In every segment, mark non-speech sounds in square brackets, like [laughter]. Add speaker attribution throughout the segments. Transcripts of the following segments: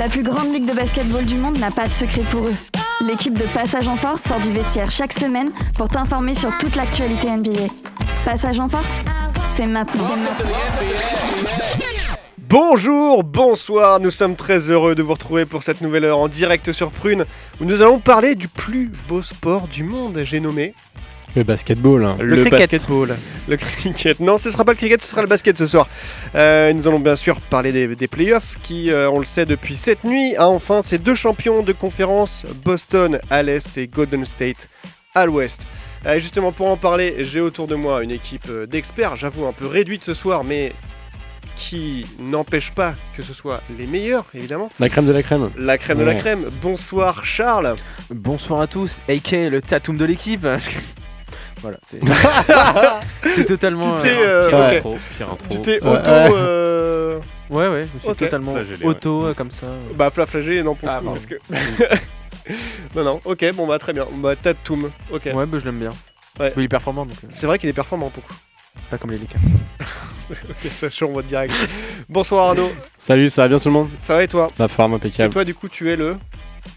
Speaker 1: La plus grande ligue de basketball du monde n'a pas de secret pour eux. L'équipe de Passage en Force sort du vestiaire chaque semaine pour t'informer sur toute l'actualité NBA. Passage en Force, c'est maintenant.
Speaker 2: Bonjour, bonsoir, nous sommes très heureux de vous retrouver pour cette nouvelle heure en direct sur Prune où nous allons parler du plus beau sport du monde, j'ai nommé
Speaker 3: Le basketball. hein.
Speaker 2: le,
Speaker 4: cricket.
Speaker 2: basketball. Le cricket. Non, ce sera pas le cricket, ce sera le basket ce soir. Euh, nous allons bien sûr parler des, des playoffs qui, euh, on le sait depuis cette nuit, a enfin ces deux champions de conférence, Boston à l'est et Golden State à l'ouest. Euh, justement, pour en parler, j'ai autour de moi une équipe d'experts, j'avoue un peu réduite ce soir, mais qui n'empêche pas que ce soit les meilleurs, évidemment.
Speaker 3: La crème de la crème.
Speaker 2: La crème de la crème. Bonsoir Charles.
Speaker 4: Bonsoir à tous, AK le tatoum de l'équipe. Voilà, c'est [laughs] c'est totalement.
Speaker 2: Tu t'es,
Speaker 4: euh,
Speaker 2: euh,
Speaker 4: pire intro, pire intro.
Speaker 2: Tu t'es auto... euh,
Speaker 4: Ouais, ouais, je me suis totalement
Speaker 5: Flagellé,
Speaker 4: auto euh, comme ça.
Speaker 2: Bah, flagellé, non, pour le
Speaker 4: Ah,
Speaker 2: coup, parce que... [laughs] non, non, ok, bon, bah, très bien. Bah, Tatum, ok.
Speaker 4: Ouais, bah je l'aime bien.
Speaker 2: Ouais.
Speaker 4: Il est performant donc. euh,
Speaker 2: C'est vrai qu'il est performant, beaucoup.
Speaker 4: pas comme les Lakers. [laughs]
Speaker 2: ok, ça chaud en mode direct. Bonsoir Arnaud,
Speaker 3: Salut, ça va bien tout le monde?
Speaker 2: Ça va et toi?
Speaker 3: La forme
Speaker 2: Et
Speaker 3: impeccable.
Speaker 2: toi, du coup, tu es le...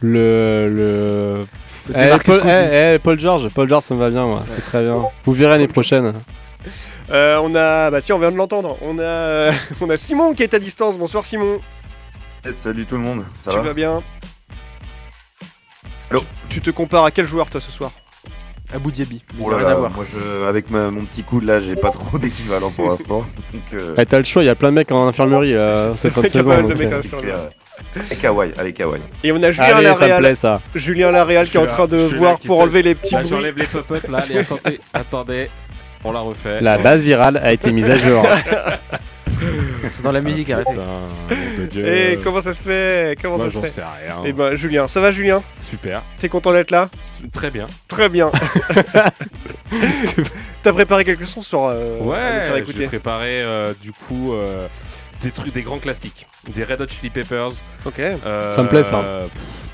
Speaker 3: Le. le... Eh, Paul,
Speaker 4: Cousins.
Speaker 3: eh, eh, Paul George, Paul George, ça me va bien, moi. C'est très bien. Vous verrez l'année prochaine. [laughs]
Speaker 2: Euh, on a... Bah, tiens, on vient de l'entendre. On a... [laughs] on a Simon qui est à distance. Bonsoir Simon,
Speaker 6: Eh, Salut tout le monde, ça
Speaker 2: tu
Speaker 6: va
Speaker 2: vas bien
Speaker 6: Allô
Speaker 2: tu, tu te compares à quel joueur, toi, ce soir
Speaker 4: Abu Dhabi.
Speaker 6: Oh là
Speaker 4: à voir.
Speaker 6: moi je, avec ma- mon petit coude là, j'ai pas trop [laughs] d'équivalent pour l'instant. Donc, euh,
Speaker 3: Eh, T'as le choix, il y a plein de mecs en infirmerie euh, cette fin de
Speaker 2: vrai qu'il y a
Speaker 3: saison.
Speaker 6: Et Kawhi, allez Kawhi.
Speaker 2: Et on a Julien
Speaker 3: Allez, ça me
Speaker 2: Laréal,
Speaker 3: plaît ça.
Speaker 2: Julien Laréal qui est en train de voir pour enlever les petits
Speaker 5: Là,
Speaker 2: bruits.
Speaker 5: j'enlève les pop-up là, allez, attendez, [laughs] attendez, on la refait.
Speaker 3: La base virale a été mise à jour. [laughs]
Speaker 4: C'est dans la musique, arrêtez.
Speaker 5: Putain, de Dieu.
Speaker 2: Et comment ça se fait? Comment
Speaker 5: Moi,
Speaker 2: ça se fait?
Speaker 5: rien.
Speaker 2: Eh ben Julien, ça va Julien?
Speaker 5: Super,
Speaker 2: T'es content d'être là?
Speaker 5: Très bien.
Speaker 2: Très bien. [laughs] T'as préparé quelque chose sur euh,
Speaker 5: Ouais,
Speaker 2: écouter
Speaker 5: j'ai préparé euh, du coup euh, des trucs, des grands classiques, des Red Hot Chili Peppers.
Speaker 2: Ok.
Speaker 5: euh,
Speaker 3: Ça me plaît, ça.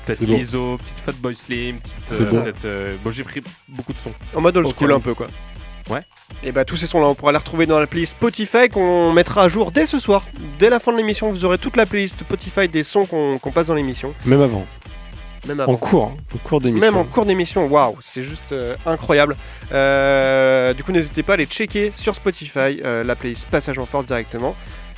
Speaker 5: Peut-être
Speaker 3: lourd.
Speaker 5: Lizzo, petite Fatboy Slim, petite.
Speaker 3: C'est
Speaker 5: euh,
Speaker 3: bon.
Speaker 5: peut-être, euh, bon, j'ai pris beaucoup de sons.
Speaker 2: En mode old
Speaker 5: Au
Speaker 2: school un peu quoi.
Speaker 5: Ouais.
Speaker 2: Et bah tous ces sons là on pourra les retrouver dans la playlist Spotify qu'on mettra à jour dès ce soir. Dès la fin de l'émission vous aurez toute la playlist Spotify des sons qu'on passe dans l'émission.
Speaker 3: Même avant.
Speaker 2: Même
Speaker 3: En
Speaker 2: avant.
Speaker 3: cours, hein, en cours d'émission.
Speaker 2: Même en cours d'émission, waouh, c'est juste euh, incroyable. Euh, du coup, n'hésitez pas à aller checker sur Spotify euh, la playlist Passage en Force directement.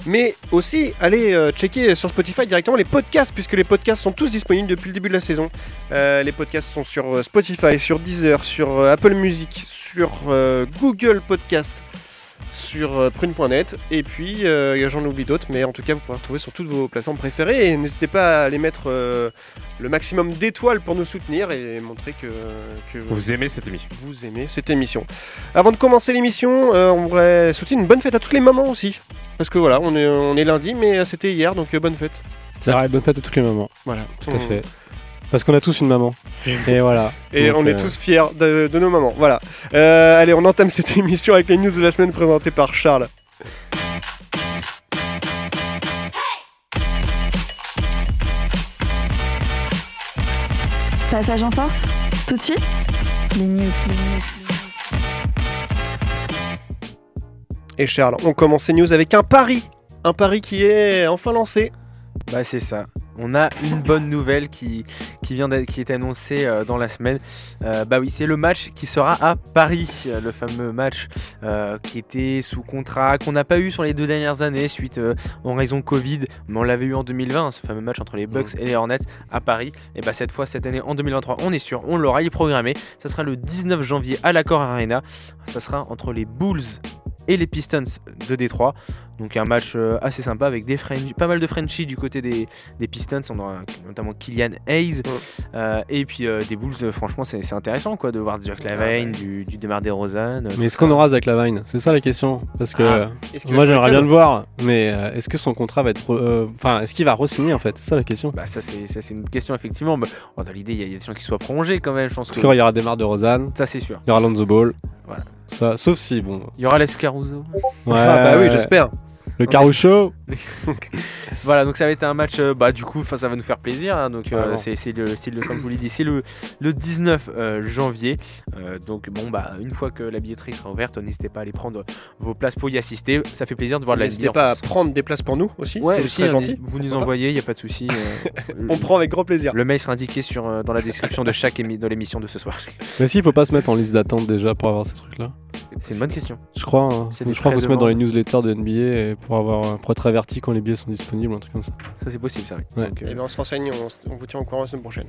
Speaker 2: Mais aussi, allez euh, checker sur Spotify directement les podcasts, puisque les podcasts sont tous disponibles depuis le début de la saison. Euh, les podcasts sont sur euh, Spotify, sur Deezer, sur Apple Music, sur Google Podcast, sur prune.net. Et puis, j'en oublie d'autres, mais en tout cas, vous pourrez retrouver sur toutes vos plateformes préférées. Et n'hésitez pas à aller mettre le maximum d'étoiles pour nous soutenir et montrer que, que
Speaker 5: Vous aimez cette émission
Speaker 2: vous aimez cette émission. Avant de commencer l'émission, on voudrait souhaiter une bonne fête à toutes les mamans aussi. Parce que voilà, on est, on est lundi, mais euh, c'était hier, donc euh, bonne fête.
Speaker 3: C'est vrai, bonne fête à toutes les mamans.
Speaker 2: Voilà,
Speaker 3: Tout à fait. Parce qu'on a tous une maman.
Speaker 5: C'est
Speaker 3: Et voilà.
Speaker 2: Et
Speaker 3: Donc,
Speaker 2: on est
Speaker 3: euh,
Speaker 2: tous fiers de, de nos mamans. Voilà. Euh, allez, on entame [laughs] cette émission avec les news de la semaine présentées par Charles.
Speaker 1: Passage en Force, tout de suite, les news. les news.
Speaker 2: Et Charles, on commence ces news avec un pari. Un pari qui est enfin lancé.
Speaker 4: Bah c'est ça. On a une bonne nouvelle qui, qui vient d'être, qui est annoncée euh, dans la semaine. Euh, bah oui, c'est le match qui sera à Paris, euh, le fameux match qui était sous contrat, qu'on n'a pas eu sur les deux dernières années suite en raison Covid, mais on l'avait eu en 2020, ce fameux match entre les Bucks et les Hornets à Paris. Et bah cette fois, cette année en 2023, on est sûr, on l'aura, il est programmé. Ça sera le 19 janvier à l'Accor Arena. Ça sera entre les Bulls et les Pistons de Détroit. Donc un match euh, assez sympa avec des French- pas mal de Frenchies du côté des, des Pistons, on aura notamment Kylian Hayes. Euh, et puis euh, des Bulls, euh, franchement c'est c'est intéressant quoi de voir du Jack Lavine, du, du Demar DeRozan. euh,
Speaker 3: Mais est-ce qu'on aura Zach Lavine? C'est ça la question. Parce que
Speaker 4: Ah.
Speaker 2: qu'il
Speaker 3: moi j'aimerais bien le voir, mais euh, est-ce que son contrat va être. re- euh, Enfin, est-ce qu'il va re-signer en fait? C'est ça la question.
Speaker 4: Bah ça c'est ça, c'est une question effectivement. Bah, oh, dans l'idée il y, a- il y a des gens qui soient prolongés quand même, je pense
Speaker 3: En
Speaker 4: que
Speaker 3: tout cas, il y aura des marres de Rosanne,
Speaker 4: ça c'est sûr.
Speaker 3: il y aura Lonzo Ball.
Speaker 4: Voilà.
Speaker 3: Ça, sauf si, bon.
Speaker 4: Il y aura Les Caruso.
Speaker 3: Ouais,
Speaker 2: Ah bah oui, j'espère.
Speaker 3: Le Caroucho [laughs]
Speaker 4: Voilà, donc ça va être un match, euh, bah du coup, ça va nous faire plaisir. hein, donc euh, c'est c'est le style, comme je vous l'ai dit, c'est le, le 19 euh, janvier. Euh, donc bon, bah une fois que la billetterie sera ouverte, n'hésitez pas à aller prendre vos places pour y assister. Ça fait plaisir de voir de la
Speaker 2: N'hésitez
Speaker 4: NBA en
Speaker 2: pas à
Speaker 4: France.
Speaker 2: prendre des places pour nous aussi.
Speaker 4: Ouais,
Speaker 2: c'est
Speaker 4: aussi,
Speaker 2: très
Speaker 4: hein,
Speaker 2: gentil.
Speaker 4: vous nous
Speaker 2: Pourquoi pas
Speaker 4: envoyez, il n'y a pas de souci. euh, [laughs]
Speaker 2: On prend avec grand plaisir.
Speaker 4: Le mail sera indiqué sur, euh, dans la description de chaque émi- de l'émission de ce soir.
Speaker 3: Mais si, il faut pas se mettre en liste d'attente déjà pour avoir ces trucs-là.
Speaker 4: C'est une bonne question.
Speaker 3: Je crois, hein. Je crois qu'il faut se mettre dans les newsletters de NBA et pour, avoir, pour être averti quand les billets sont disponibles, un truc comme ça.
Speaker 4: Ça c'est possible, ça. oui.
Speaker 3: Ouais.
Speaker 4: Donc, euh,
Speaker 2: Eh ben, on se renseigne, on, vous tient au courant la semaine prochaine.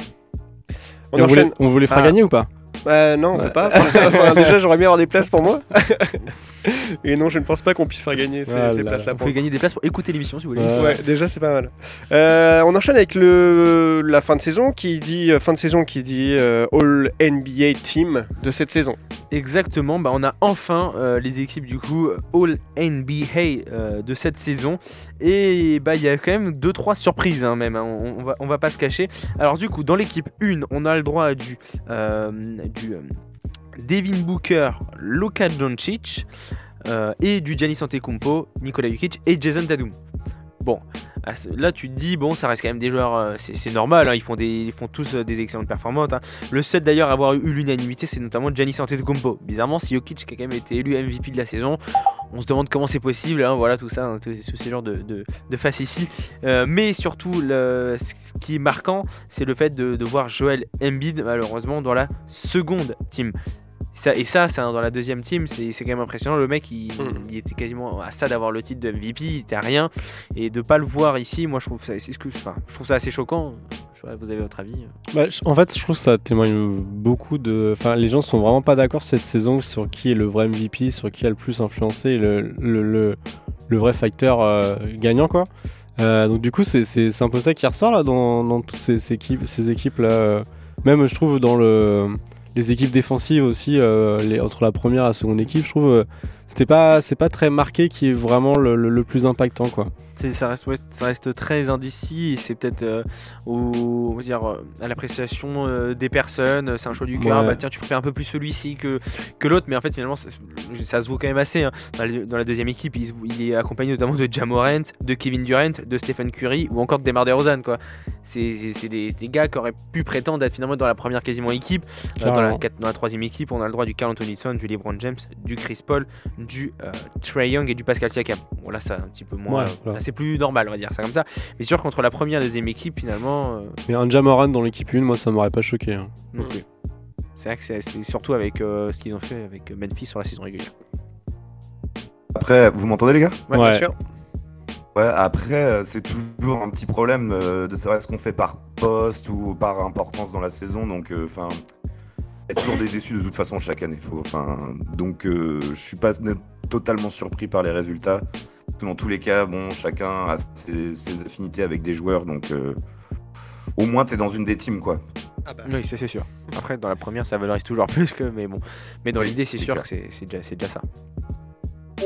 Speaker 2: On
Speaker 3: Et on,
Speaker 2: enchaîne.
Speaker 3: voulait, on voulait faire
Speaker 2: Ah.
Speaker 3: gagner ou pas?
Speaker 2: Bah non, on
Speaker 3: Ouais.
Speaker 2: peut pas. Enfin, [laughs] déjà, j'aurais bien avoir des places pour moi. [laughs] Et non, je ne pense pas qu'on puisse faire gagner ces,
Speaker 3: Ah
Speaker 2: ces
Speaker 3: là
Speaker 2: places-là pour
Speaker 4: pouvez gagner des places pour écouter l'émission si vous voulez.
Speaker 3: Ouais.
Speaker 2: Déjà c'est pas mal. Euh, on enchaîne avec le, la fin de saison qui dit euh, fin de saison qui dit euh, All NBA Team de cette saison.
Speaker 4: Exactement, bah on a enfin euh, les équipes du coup All NBA euh, de cette saison et bah il y a quand même 2-3 surprises hein, même, hein, on, on va, on va pas se cacher. Alors du coup dans l'équipe 1 on a le droit à du, euh, du euh, Devin Booker, Luka Doncic euh, et du Giannis Antetokounmpo, Nikola Jokic et Jason Tatum. Bon, ce- là tu te dis bon ça reste quand même des joueurs, euh, c'est normal, hein, ils font des, ils font tous euh, des excellentes performances. hein. Le seul d'ailleurs à avoir eu l'unanimité, c'est notamment Giannis Antetokounmpo. Bizarrement, si Jokic qui a quand même été élu MVP de la saison, on se demande comment c'est possible. hein, voilà tout ça, tous tous ces genres de, de, de faces ici. Euh, mais surtout, ce qui est marquant, c'est le fait de, de voir Joel Embiid malheureusement dans la seconde team. Ça, et ça, c'est dans la deuxième team, c'est quand même impressionnant. Le mec, il,
Speaker 2: Mm.
Speaker 4: il était quasiment à ça d'avoir le titre de MVP, il était à rien. Et de pas le voir ici, moi je trouve ça, que- enfin, je trouve ça assez choquant. Je sais pas, vous avez votre avis
Speaker 3: Bah, je- En fait, je trouve que ça témoigne beaucoup de. Enfin, les gens sont vraiment pas d'accord cette saison sur qui est le vrai MVP, sur qui a le plus influencé, le, le, le, le vrai facteur euh, gagnant, quoi. Euh, donc, du coup, c'est- un peu ça qui ressort là dans, dans toutes ces, équipes, ces équipes là. euh. Même, je trouve, dans le, les équipes défensives aussi, euh, les, entre la première et la seconde équipe, je trouve. Euh, c'était pas, c'est pas très marqué qui est vraiment le, le- le plus impactant, quoi.
Speaker 4: Ça reste, ouais, ça reste très indécis et c'est peut-être euh, au, dire, euh, à l'appréciation euh, des personnes. C'est un choix du cœur.
Speaker 3: Ouais.
Speaker 4: Bah, tiens, tu préfères un peu plus celui-ci que, que l'autre, mais en fait, finalement, ça, ça se voit quand même assez. hein. Dans, la, dans la deuxième équipe, il, est accompagné notamment de Jamorant, de Kevin Durant, de Stephen Curry ou encore de Demar DeRozan. Quoi. C'est, des, des gars qui auraient pu prétendre être finalement dans la première quasiment équipe. Euh, dans, la, dans la troisième équipe, on a le droit du Carl Anthony Towns, du LeBron James, du Chris Paul, du euh, Trey Young et du Pascal Siakam. Bon, là, c'est un petit peu moins.
Speaker 3: Ouais, voilà.
Speaker 4: là, c'est plus normal, on va dire ça comme ça. Mais sûr qu'entre la première et la deuxième équipe, finalement, euh,
Speaker 3: Mais un Jamoran dans l'équipe 1, moi, ça m'aurait pas choqué. hein.
Speaker 4: non plus. C'est vrai que c'est, c'est surtout avec euh, ce qu'ils ont fait avec Memphis sur la saison régulière.
Speaker 6: Après, vous m'entendez les gars?
Speaker 4: Ouais,
Speaker 2: Bien sûr.
Speaker 6: Ouais, après, euh, c'est toujours un petit problème euh, de savoir ce qu'on fait par poste ou par importance dans la saison. Donc, enfin, il y a toujours des déçus de toute façon chaque année. Faut- Enfin, donc, euh, je suis pas totalement surpris par les résultats. Dans tous les cas, bon, chacun a ses, ses affinités avec des joueurs, donc euh, au moins t'es dans une des teams, quoi.
Speaker 2: Ah bah.
Speaker 4: Oui, ça, c'est sûr. Après, dans la première, ça valorise toujours [laughs] plus que. Mais bon. Mais dans
Speaker 6: Oui,
Speaker 4: l'idée, c'est sûr
Speaker 6: clair.
Speaker 4: que c'est, c'est déjà, c'est déjà ça.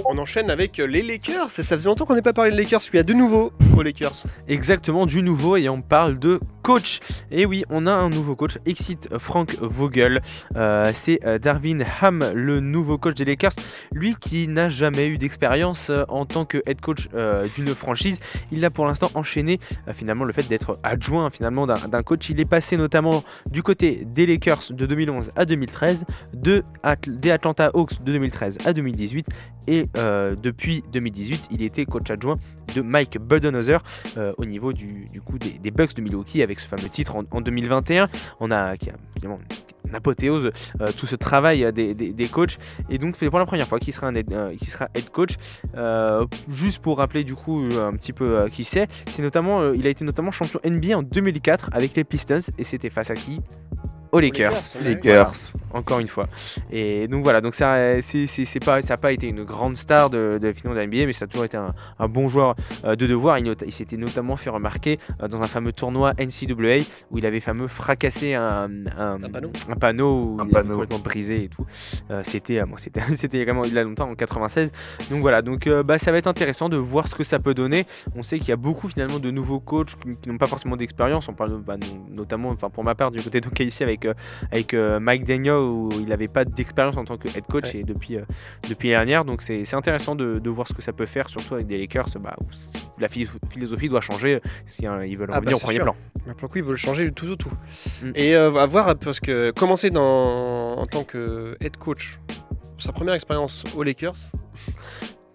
Speaker 2: On enchaîne avec euh, les Lakers. Ça, faisait longtemps qu'on n'ait pas parlé de Lakers. Puis il y a de nouveau aux Lakers.
Speaker 4: Exactement, du nouveau et on parle de coach. Et oui, on a un nouveau coach, Exit Frank Vogel. Euh, c'est euh, Darvin Ham, le nouveau coach des Lakers. Lui qui n'a jamais eu d'expérience en tant que head coach d'une franchise. Il a pour l'instant enchaîné finalement le fait d'être adjoint finalement d'un coach. Il est passé notamment du côté des Lakers de 2011 à 2013, de des Atlanta Hawks de 2013 à 2018 et euh, depuis 2018 il était coach adjoint de Mike Budenholzer euh, au niveau du, du coup des, Bucks de Milwaukee avec ce fameux titre en, en 2021. On a qui a évidemment une apothéose euh, tout ce travail des, des- coachs et donc c'est pour la première fois qu'il sera, sera head coach. Juste pour rappeler du coup un petit peu qui c'est, c'est notamment il a été notamment champion NBA en 2004 avec les Pistons et c'était face à qui? Aux Lakers
Speaker 6: Lakers.
Speaker 4: encore une fois. Et donc voilà, donc ça, c'est, c'est, c'est pas, ça n'a pas été une grande star de, de finalement de la NBA, mais ça a toujours été un, un bon joueur euh, de devoir. Il, s'était notamment fait remarquer euh, dans un fameux tournoi NCAA où il avait fameux fracassé un, un,
Speaker 2: Un panneau.
Speaker 4: un panneau où
Speaker 6: Un
Speaker 4: il était
Speaker 6: panneau.
Speaker 4: complètement brisé et tout. Euh, c'était, bon, c'était, [laughs] c'était vraiment il y a longtemps en 96. Donc voilà, donc bah, ça va être intéressant de voir ce que ça peut donner. On sait qu'il y a beaucoup finalement de nouveaux coachs qui, qui n'ont pas forcément d'expérience. On parle bah, no- notamment, enfin pour ma part, du côté d'OKC avec, euh, avec euh, Mike Daniels déjà où il n'avait pas d'expérience en tant que head coach
Speaker 2: Ouais.
Speaker 4: et depuis, euh, depuis l'année dernière. Donc c'est intéressant de, de voir ce que ça peut faire, surtout avec des Lakers bah, où la philo- philosophie doit changer si hein, ils veulent
Speaker 2: Ah bah,
Speaker 4: revenir au
Speaker 2: c'est
Speaker 4: premier
Speaker 2: sûr.
Speaker 4: plan.
Speaker 2: Pour le coup, ils veulent changer tout au tout.
Speaker 4: Mm.
Speaker 2: Et euh, à voir, parce que commencer dans, en tant que head coach, sa première expérience aux Lakers,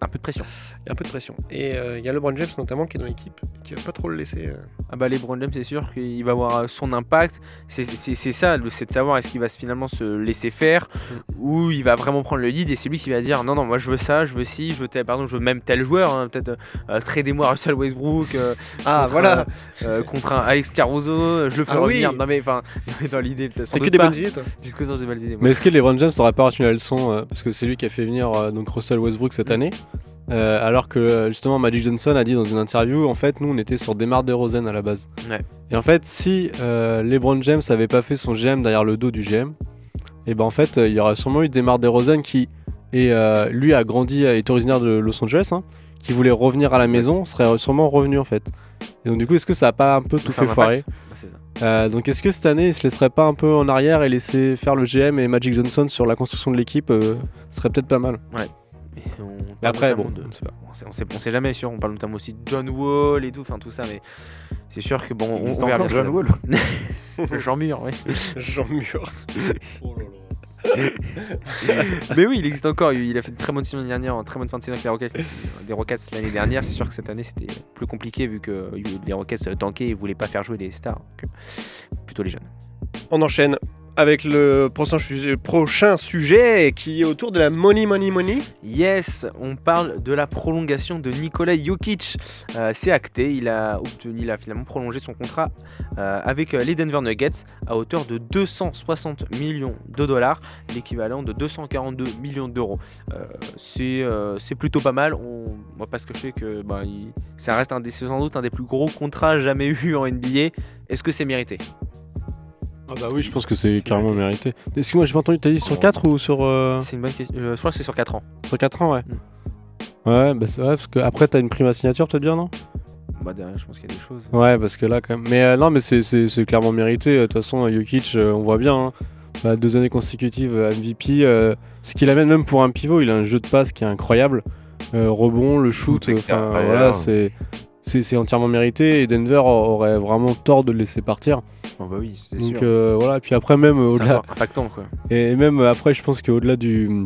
Speaker 4: Un peu de pression.
Speaker 2: il y a un peu de pression. Et euh, il y a LeBron James notamment qui est dans l'équipe, qui va pas trop le laisser. euh.
Speaker 4: Ah bah LeBron James c'est sûr qu'il va avoir euh, son impact. C'est- C'est c'est ça, c'est de savoir est-ce qu'il va finalement se laisser faire ou il va vraiment prendre le lead et c'est lui qui va dire non non moi je veux ça, je veux ci, je veux tel, pardon, je veux même tel joueur, hein, peut-être euh, tradez-moi Russell Westbrook euh,
Speaker 2: Ah
Speaker 4: contre,
Speaker 2: voilà,
Speaker 4: euh, contre un Alex Caruso, je le fais
Speaker 2: Ah oui.
Speaker 4: Non mais enfin [laughs] dans l'idée
Speaker 2: c'est que des bonnes idées.
Speaker 4: Jusqu'aux des bonnes idées.
Speaker 3: Mais est-ce que LeBron James n'aurait pas reçu la leçon euh, Parce que c'est lui qui a fait venir euh, donc Russell Westbrook cette année? Euh, alors que euh, justement Magic Johnson a dit dans une interview, en fait, nous on était sur Demar DeRozan à la base.
Speaker 4: Ouais.
Speaker 3: Et en fait, si euh, LeBron James avait pas fait son GM derrière le dos du GM, et ben en fait, il y aurait sûrement eu Demar DeRozan qui, et euh, lui a grandi, est originaire de Los Angeles, hein, qui voulait revenir à la maison, serait sûrement revenu en fait. Et donc du coup, est-ce que ça a pas un peu tout fait foirer euh, donc est-ce que cette année il se laisserait pas un peu en arrière et laisser faire le GM et Magic Johnson sur la construction de l'équipe euh, serait peut-être pas mal.
Speaker 4: Mais on
Speaker 3: Mais
Speaker 4: parle
Speaker 3: après bon,
Speaker 4: de-
Speaker 3: on sait pas.
Speaker 4: on sait, on sait- on sait jamais sûr, on parle notamment aussi de John Wall et tout, enfin tout ça, mais c'est sûr que bon, on, on verra
Speaker 6: encore John. Wall [laughs] [laughs]
Speaker 4: Jean Mur, oui.
Speaker 2: Jean Mur. [laughs]
Speaker 4: Mais oui, il existe encore. Il a fait une très bonne l'année dernière, une très bonne fin de saison avec les Rockets, des Rockets l'année dernière. C'est sûr que cette année c'était plus compliqué vu que les Rockets tankaient et voulaient pas faire jouer les stars, euh, plutôt les jeunes.
Speaker 2: On enchaîne avec le prochain sujet, qui est autour de la money, money, money.
Speaker 4: Yes, on parle de la prolongation de Nikola Jokic. Euh, c'est acté, il a obtenu, il a finalement prolongé son contrat euh, avec euh, les Denver Nuggets à hauteur de 260 millions de dollars, l'équivalent de 242 millions d'euros. C'est plutôt pas mal. On va pas se cacher que bah, ça reste un des, sans doute un des plus gros contrats jamais [laughs] eu en NBA. Est-ce que c'est mérité?
Speaker 3: Ah bah oui, je pense que c'est carrément mérité. Excuse-moi, j'ai pas entendu, t'as dit sur 4 ou sur, euh,
Speaker 4: C'est une bonne question. Euh, je crois que c'est sur 4 ans.
Speaker 3: sur 4 ans, ouais.
Speaker 4: Mm.
Speaker 3: Ouais, bah c'est vrai, parce que après t'as une prime à signature peut-être bien, non?
Speaker 4: Bah, derrière, je pense qu'il y a des choses.
Speaker 3: Ouais, parce que là quand même. Mais euh, non, mais c'est- c'est c'est clairement mérité. De toute façon, Jokic, euh, on voit bien, hein. Bah, deux années consécutives euh, MVP. euh, ce qu'il amène même pour un pivot, il a un jeu de passe qui est incroyable. Euh, rebond, le shoot,
Speaker 6: Shoot
Speaker 3: enfin, voilà, c'est c'est c'est entièrement mérité. Et Denver aurait vraiment tort de le laisser partir.
Speaker 4: Oh, bah oui, c'est
Speaker 3: Donc
Speaker 4: sûr.
Speaker 3: euh, voilà, puis après même au-delà,
Speaker 4: impactant quoi.
Speaker 3: et même après, je pense qu'au-delà du,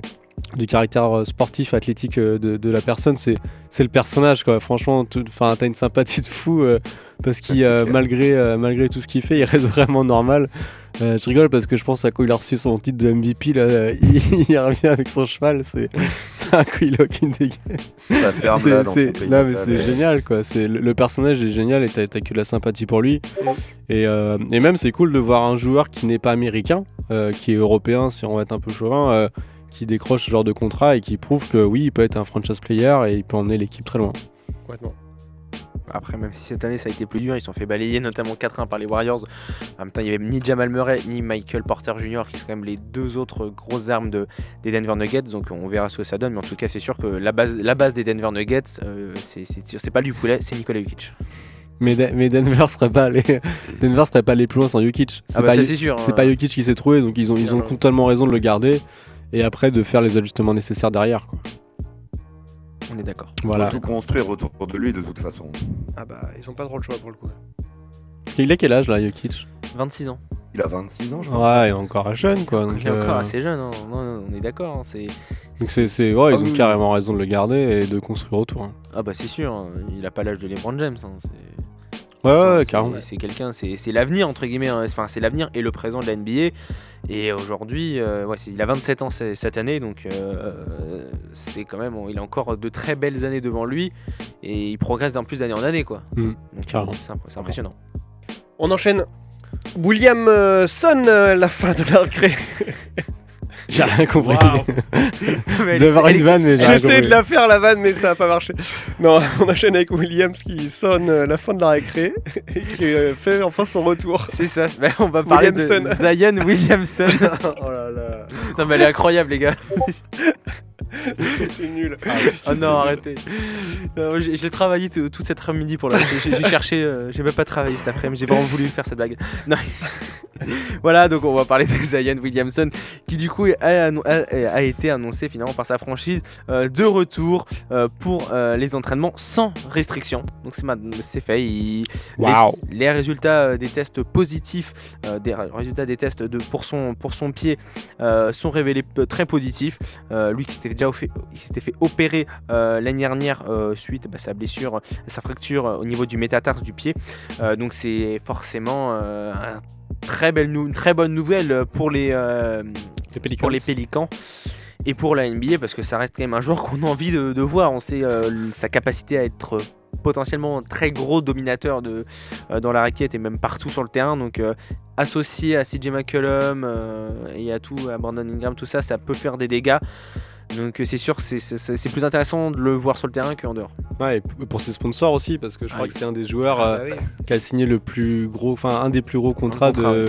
Speaker 3: du caractère euh, sportif, athlétique euh, de, de la personne, c'est le personnage quoi. Franchement, enfin, t'as une sympathie de fou euh, parce qu'il euh, malgré euh, malgré tout ce qu'il fait, il reste [laughs] vraiment normal. Je rigole parce que je pense à quand il a reçu son titre de MVP là, [laughs] il, il revient avec son cheval, c'est un coup il a aucune dégaine.
Speaker 6: Ça ferme
Speaker 3: C'est- génial quoi. Le, le personnage est génial et t'as que de la sympathie pour lui. Et, et même c'est cool de voir un joueur qui n'est pas américain, qui est européen si on va être un peu chauvin, qui décroche ce genre de contrat et qui prouve que oui, il peut être un franchise player et il peut emmener l'équipe très loin.
Speaker 2: Complètement.
Speaker 4: Après, même si cette année ça a été plus dur, ils se sont fait balayer notamment 4-1 par les Warriors. En même temps, il y avait ni Jamal Murray ni Michael Porter Jr. qui sont quand même les deux autres grosses armes de, des Denver Nuggets. Donc on verra ce que ça donne. Mais en tout cas, c'est sûr que la base, la base des Denver Nuggets, euh, c'est- pas du poulet, c'est Nikola Jokic.
Speaker 3: Mais, De- mais Denver serait pas allé, [laughs] Denver serait pas allé plus loin sans Jokic. C'est
Speaker 4: Ah bah
Speaker 3: pas,
Speaker 4: sûr.
Speaker 3: c'est
Speaker 4: hein.
Speaker 3: pas Jokic qui s'est trouvé, donc ils ont ils ont totalement raison de le garder et après de faire les ajustements nécessaires derrière. Quoi.
Speaker 4: On est d'accord.
Speaker 3: Voilà.
Speaker 6: Faut tout construire autour de lui de toute façon.
Speaker 2: Ah bah, ils ont pas trop le choix pour le coup.
Speaker 3: Il a quel âge là, Jokic?
Speaker 4: 26 ans.
Speaker 6: Il a 26 ans, je pense.
Speaker 3: Ouais, il est encore jeune quoi. Donc,
Speaker 4: il est encore
Speaker 3: euh,
Speaker 4: assez jeune. hein. Non, non, on est d'accord. hein. C'est
Speaker 3: donc c'est, c'est- ouais, ils
Speaker 4: Ah
Speaker 3: ont
Speaker 4: oui, oui.
Speaker 3: carrément raison de le garder et de construire autour. hein.
Speaker 4: ah bah c'est sûr. hein. Il a pas l'âge de LeBron James. hein. C'est-
Speaker 3: Ouais, ouais,
Speaker 4: c'est-
Speaker 3: carrément.
Speaker 4: C'est quelqu'un, c'est c'est l'avenir entre guillemets. Enfin, c'est l'avenir et le présent de la NBA. Et aujourd'hui, euh, ouais, il a 27 ans cette année, donc euh, c'est quand même, il a encore de très belles années devant lui et il progresse d'un plus d'année en année, quoi.
Speaker 3: Mm,
Speaker 4: c'est imp- c'est impressionnant.
Speaker 2: On enchaîne. William euh, Son, euh, la fin de la récré. [laughs]
Speaker 3: J'ai rien compris. [laughs]
Speaker 4: Elle-
Speaker 3: une vanne, mais j'ai
Speaker 2: essayé de la faire la vanne, mais ça a pas marché. Non, [laughs] on enchaîne avec Williams qui sonne euh, la fin de la récré [laughs] et qui euh, fait enfin son retour.
Speaker 4: C'est ça. Ben, on va parler
Speaker 2: Williamson.
Speaker 4: de Zion Williamson.
Speaker 2: oh là là.
Speaker 4: non mais elle est incroyable les gars. [laughs]
Speaker 2: C'est nul.
Speaker 4: Ah non, arrêtez. Euh, j'ai- travaillé toute cette après-midi pour la. J'ai cherché, euh, j'ai même pas travaillé cet après-midi, j'ai vraiment voulu faire cette blague. Non. [laughs] voilà, donc on va parler de Zion Williamson qui du coup a, annon- a- a été annoncé finalement par sa franchise euh, de retour euh, pour euh, les entraînements sans restriction. Donc c'est fait. Il- les, les résultats des tests positifs, euh, des ré- résultats des tests de, pour, son, pour son pied euh, sont révélés très positifs. Euh, lui qui s'était déjà fait, il s'était fait opérer euh, l'année dernière euh, suite à sa blessure, sa fracture euh, au niveau du métatarse du pied. Donc c'est forcément un très belle une très bonne nouvelle pour les, pour les Pélicans. Et pour la NBA, parce que ça reste quand même un joueur qu'on a envie de, de voir. On sait euh, sa capacité à être potentiellement un très gros dominateur de, euh, dans la raquette et même partout sur le terrain. Donc euh, associé à CJ McCollum et à tout, à Brandon Ingram, tout ça, ça peut faire des dégâts. Donc euh, c'est sûr que c'est- plus intéressant de le voir sur le terrain qu'en dehors.
Speaker 3: Ouais, et pour ses sponsors aussi, parce que je
Speaker 4: Ah
Speaker 3: crois
Speaker 4: oui.
Speaker 3: que c'est un des joueurs
Speaker 2: Ah,
Speaker 3: euh,
Speaker 2: bah oui.
Speaker 3: qui a signé le plus gros, enfin un des plus gros contrats
Speaker 4: contrat,
Speaker 3: de,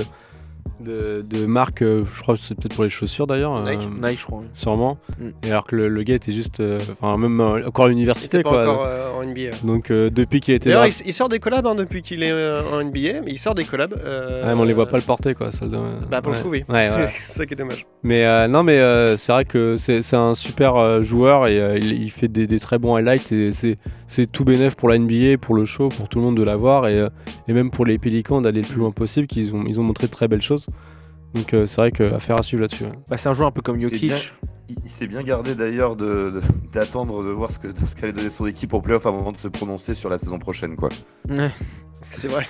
Speaker 3: de, de marque, euh, je crois que c'est peut-être pour les chaussures d'ailleurs. euh,
Speaker 2: Nike.
Speaker 4: Nike, je crois. oui.
Speaker 3: Sûrement.
Speaker 4: Mm.
Speaker 3: Et alors que le, le gars était juste, euh, enfin même euh, encore à
Speaker 2: Il
Speaker 3: l'université
Speaker 2: était pas
Speaker 3: quoi.
Speaker 2: encore euh, en NBA.
Speaker 3: Donc euh, depuis qu'il était
Speaker 2: D'ailleurs,
Speaker 3: là,
Speaker 2: il, il sort des collabs hein, depuis qu'il est euh, en NBA, mais il sort des collabs. euh,
Speaker 3: ouais, mais on les voit pas le porter quoi. Ça, le-
Speaker 2: Bah pour
Speaker 3: ouais.
Speaker 2: le coup, oui.
Speaker 3: Ouais, [laughs]
Speaker 2: c'est
Speaker 3: ouais.
Speaker 2: c'est ça qui est dommage.
Speaker 3: Mais euh, non, mais euh, c'est vrai que c'est c'est un super euh, joueur et euh, il, il fait des, des très bons highlights et c'est c'est tout bénef pour la NBA, pour le show, pour tout le monde de l'avoir et, euh, et même pour les Pélicans d'aller le plus loin possible, qu'ils ont ils ont montré de très belles choses. Donc euh, c'est vrai que affaire à suivre là-dessus. ouais.
Speaker 4: Bah, c'est un joueur un peu comme
Speaker 6: C'est bien.
Speaker 4: Jokic.
Speaker 6: Il, il s'est bien gardé d'ailleurs de- de- d'attendre de, voir ce que ce qu'allait donner son équipe en playoff avant de se prononcer sur la saison prochaine quoi.
Speaker 4: Ouais.
Speaker 2: C'est vrai.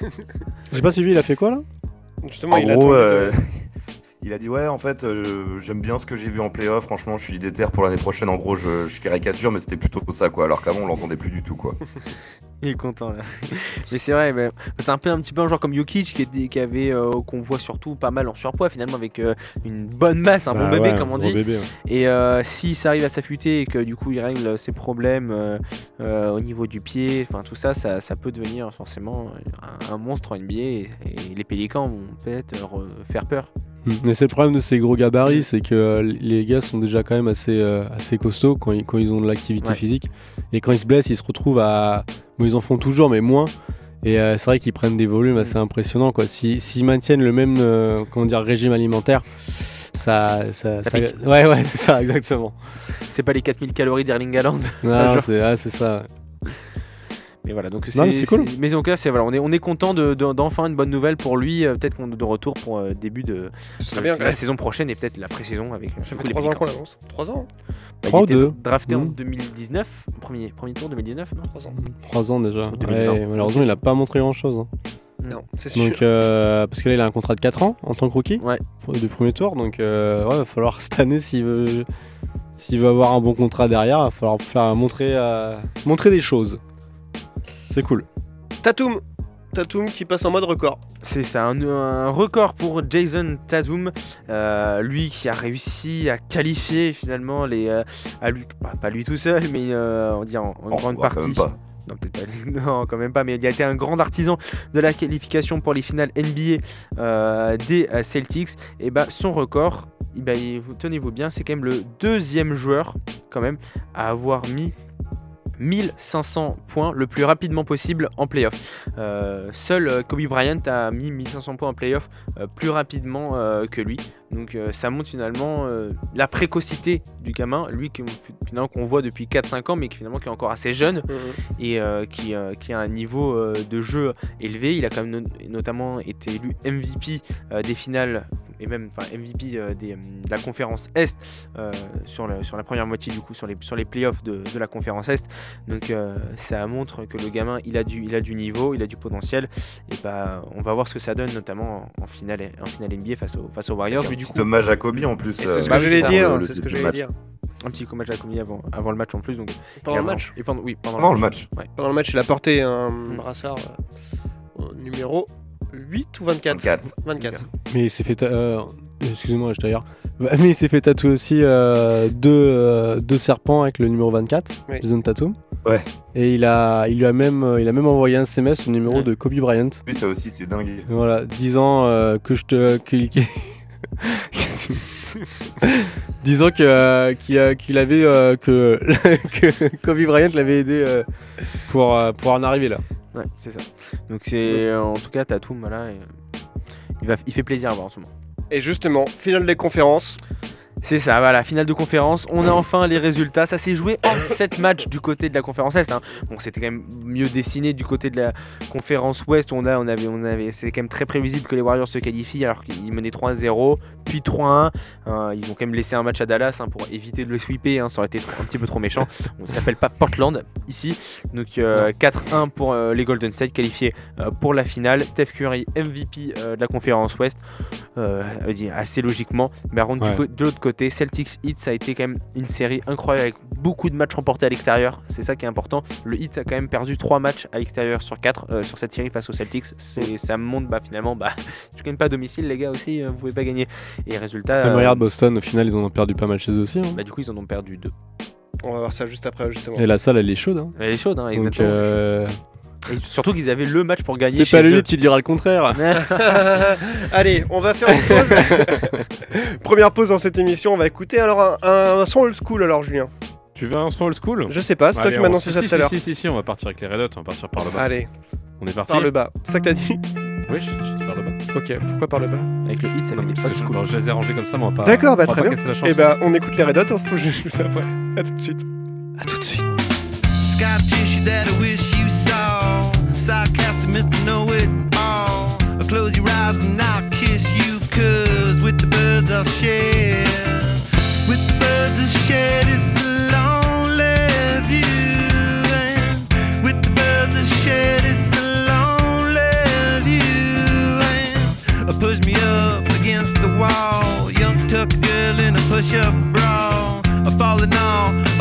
Speaker 3: J'ai pas suivi, il a fait quoi là?
Speaker 2: Justement,
Speaker 6: En
Speaker 2: il
Speaker 6: gros,
Speaker 2: attend.
Speaker 6: euh, [laughs] il a dit ouais en fait euh, j'aime bien ce que j'ai vu en playoff, franchement je suis déter pour l'année prochaine, en gros je, je caricature mais c'était plutôt ça quoi, alors qu'avant on l'entendait plus du tout quoi. [laughs] [laughs]
Speaker 4: Il est content là. [laughs] Mais c'est vrai, mais c'est un peu un petit peu un joueur comme Jokic qui, qui avait euh, qu'on voit surtout pas mal en surpoids finalement avec euh, une bonne masse, un bon
Speaker 3: Bah
Speaker 4: bébé
Speaker 3: ouais,
Speaker 4: comme on dit.
Speaker 3: bébé, ouais.
Speaker 4: Et euh, si ça arrive à s'affûter et que du coup il règle ses problèmes euh, au niveau du pied, enfin tout ça, ça, ça peut devenir forcément un, un monstre en NBA et, et les Pélicans vont peut-être re- faire peur.
Speaker 3: Mm. Mais c'est le problème de ces gros gabarits, c'est que euh, les gars sont déjà quand même assez, euh, assez costauds quand ils, quand ils ont de l'activité
Speaker 4: Ouais.
Speaker 3: physique. Et quand ils se blessent, ils se retrouvent à. Bon, ils en font toujours, mais moins. Et euh, c'est vrai qu'ils prennent des volumes assez impressionnants. Quoi. S'ils maintiennent le même euh, comment dire, régime alimentaire, ça. Ça,
Speaker 4: Ça
Speaker 3: ça-
Speaker 4: pique.
Speaker 3: Ouais, ouais, [laughs] c'est ça, exactement.
Speaker 4: C'est pas les 4000 calories d'Erling Haaland.
Speaker 3: Non, [laughs] c'est ah, c'est ça.
Speaker 4: Mais voilà, donc
Speaker 3: Non, mais c'est cool.
Speaker 4: Mais en tout cas, c'est voilà, on est on est content de- de- d'enfin une bonne nouvelle pour lui. euh, peut-être qu'on est de retour pour euh, début de, de
Speaker 2: bien.
Speaker 4: la
Speaker 2: ouais.
Speaker 4: saison prochaine et peut-être la pré-saison avec. euh,
Speaker 2: Ça fait
Speaker 4: coup, les
Speaker 2: 3 ans qu'on l'avance. 3 ans
Speaker 4: Bah,
Speaker 3: Trois
Speaker 4: il
Speaker 3: ou
Speaker 4: était
Speaker 3: deux
Speaker 4: drafté en
Speaker 3: Mm.
Speaker 4: 2019, premier, premier tour 2019, non?
Speaker 2: 3 ans.
Speaker 3: Trois ans déjà.
Speaker 4: Ou 2020.
Speaker 3: Ouais, malheureusement, il a pas montré grand chose.
Speaker 2: Non, c'est sûr.
Speaker 3: Donc, euh, parce que là, il a un contrat de 4 ans en tant que rookie
Speaker 4: Ouais.
Speaker 3: du premier tour. Donc, euh, ouais, va falloir [laughs] cette année, s'il veut, s'il veut avoir un bon contrat derrière, va falloir faire montrer, euh, montrer des choses. C'est cool.
Speaker 2: Tatum. Tatum qui passe en mode record.
Speaker 4: C'est ça, un, un record pour Jason Tatum, euh, lui qui a réussi à qualifier finalement les, euh, à lui, pas, pas lui tout seul, mais euh, on dit en, en
Speaker 6: Oh,
Speaker 4: grande
Speaker 6: bah, quand
Speaker 4: partie.
Speaker 6: même pas.
Speaker 4: Non, peut-être pas. [laughs] Non, quand même pas. Mais il a été un grand artisan de la qualification pour les finales NBA euh, des Celtics. Et bah, son record, il- tenez-vous bien, c'est quand même le deuxième joueur, quand même, à avoir mis 1500 points le plus rapidement possible en playoff. Euh, seul euh, Kobe Bryant a mis 1500 points en playoff euh, plus rapidement que lui. Donc euh, ça montre finalement euh, la précocité du gamin, lui qui- finalement qu'on voit depuis 4-5 ans mais qui finalement qui est encore assez jeune et euh, qui, qui a un niveau de jeu élevé. Il a quand même no- notamment été élu MVP des finales et même enfin, MVP des, de la conférence Est sur, la, sur la première moitié du coup sur les, sur les playoffs de, de la conférence Est. Donc ça montre que le gamin il a du, il a du niveau, il a du potentiel et bah on va voir ce que ça donne notamment en finale, en finale NBA face, aux face aux Warriors. Du
Speaker 6: petit
Speaker 4: coup,
Speaker 6: hommage à Kobe en plus. Euh,
Speaker 2: c'est ce
Speaker 4: bah
Speaker 2: que
Speaker 4: oui,
Speaker 2: j'allais dire. C'est ce que j'allais dire.
Speaker 4: un petit match à commis avant, avant le match en plus. Donc,
Speaker 2: Pendant le match.
Speaker 4: et pendant, oui, pendant,
Speaker 6: Pendant le match.
Speaker 4: Ouais.
Speaker 2: Pendant le match, il a porté un
Speaker 4: Mm.
Speaker 2: brassard euh, au numéro 8 ou 24
Speaker 6: 24.
Speaker 2: 24.
Speaker 3: Mais il s'est fait. euh, Excusez-moi, je d'ailleurs. Mais il s'est fait tatouer aussi euh, deux, euh, deux serpents avec le numéro 24,
Speaker 2: Oui.
Speaker 3: Jason Tatum.
Speaker 6: Ouais.
Speaker 3: Et il a, il lui a même, euh, il a même envoyé un SMS au numéro
Speaker 4: Ouais.
Speaker 3: de Kobe Bryant.
Speaker 6: Lui, ça aussi, c'est dingue.
Speaker 3: Voilà, disant euh, que je te. qu'il- qu'il- [laughs] disant que, euh, qu'il, a- qu'il avait euh, que, [laughs] que Kobe Bryant l'avait aidé euh, pour, euh, pour en arriver là.
Speaker 4: Ouais, c'est ça. Donc c'est en tout cas Tatum voilà. et, il, va, il fait plaisir à voir en ce moment.
Speaker 2: Et justement, finale des conférences.
Speaker 4: C'est ça, voilà, finale de conférence. On a enfin les résultats. Ça s'est joué en 7 matchs du côté de la conférence Est. hein. Bon, c'était quand même mieux dessiné du côté de la conférence Ouest. On, a, on avait, on avait, c'était quand même très prévisible que les Warriors se qualifient alors qu'ils menaient 3-0, puis 3-1. Hein, ils ont quand même laissé un match à Dallas hein, pour éviter de le sweeper. hein, ça aurait été un petit peu trop méchant. On s'appelle pas Portland ici. Donc euh, 4-1 pour euh, les Golden State qualifiés euh, pour la finale. Steph Curry MVP euh, de la conférence Ouest. Euh, assez logiquement. Mais du
Speaker 3: Ouais.
Speaker 4: de l'autre côté, Celtics Heat, ça a été quand même une série incroyable avec beaucoup de matchs remportés à l'extérieur. C'est ça qui est important. Le Heat a quand même perdu 3 matchs à l'extérieur sur 4 sur cette série face aux Celtics. C'est, ça me montre bah, finalement, bah, [laughs] tu gagnes pas à domicile, les gars aussi, euh, vous pouvez pas gagner. Et résultat,
Speaker 3: Même
Speaker 4: euh,
Speaker 3: regarde Boston, au final ils en ont perdu pas mal chez eux aussi. hein.
Speaker 4: bah, du coup, ils en ont perdu 2.
Speaker 2: On va voir ça juste après, justement.
Speaker 3: Et la salle elle est chaude. hein.
Speaker 4: Elle est chaude, hein,
Speaker 3: Donc,
Speaker 4: exactement.
Speaker 3: euh,
Speaker 4: Et surtout qu'ils avaient le match pour gagner.
Speaker 3: c'est pas
Speaker 4: eux.
Speaker 3: lui qui dira le contraire. [laughs] [laughs]
Speaker 2: Allez, on va faire une pause. [laughs] Première pause dans cette émission. On va écouter alors un, un son old school, alors Julien.
Speaker 5: Tu veux un son old school?
Speaker 2: Je sais pas, c'est toi qui m'as
Speaker 5: on-
Speaker 2: annoncé
Speaker 5: si,
Speaker 2: ça
Speaker 5: si,
Speaker 2: tout à l'heure.
Speaker 5: Si, si, si, on va partir avec les Red Hot, on va partir par le bas.
Speaker 2: Allez,
Speaker 5: On est parti
Speaker 2: par le bas. C'est ça que t'as dit?
Speaker 5: Oui, je, je dis par le bas.
Speaker 2: Ok, pourquoi par le bas?
Speaker 4: Avec le Heat, ça fait des old
Speaker 5: je,
Speaker 4: school.
Speaker 5: alors, je les ai rangés comme ça, mais on va pas.
Speaker 2: D'accord, bah très bien. Et
Speaker 5: chanson.
Speaker 2: bah, on écoute les Red Hot, on se retrouve juste après. A tout de suite.
Speaker 4: À tout de suite.
Speaker 7: Wall. Young tuck girl in a push up bra. I'm falling all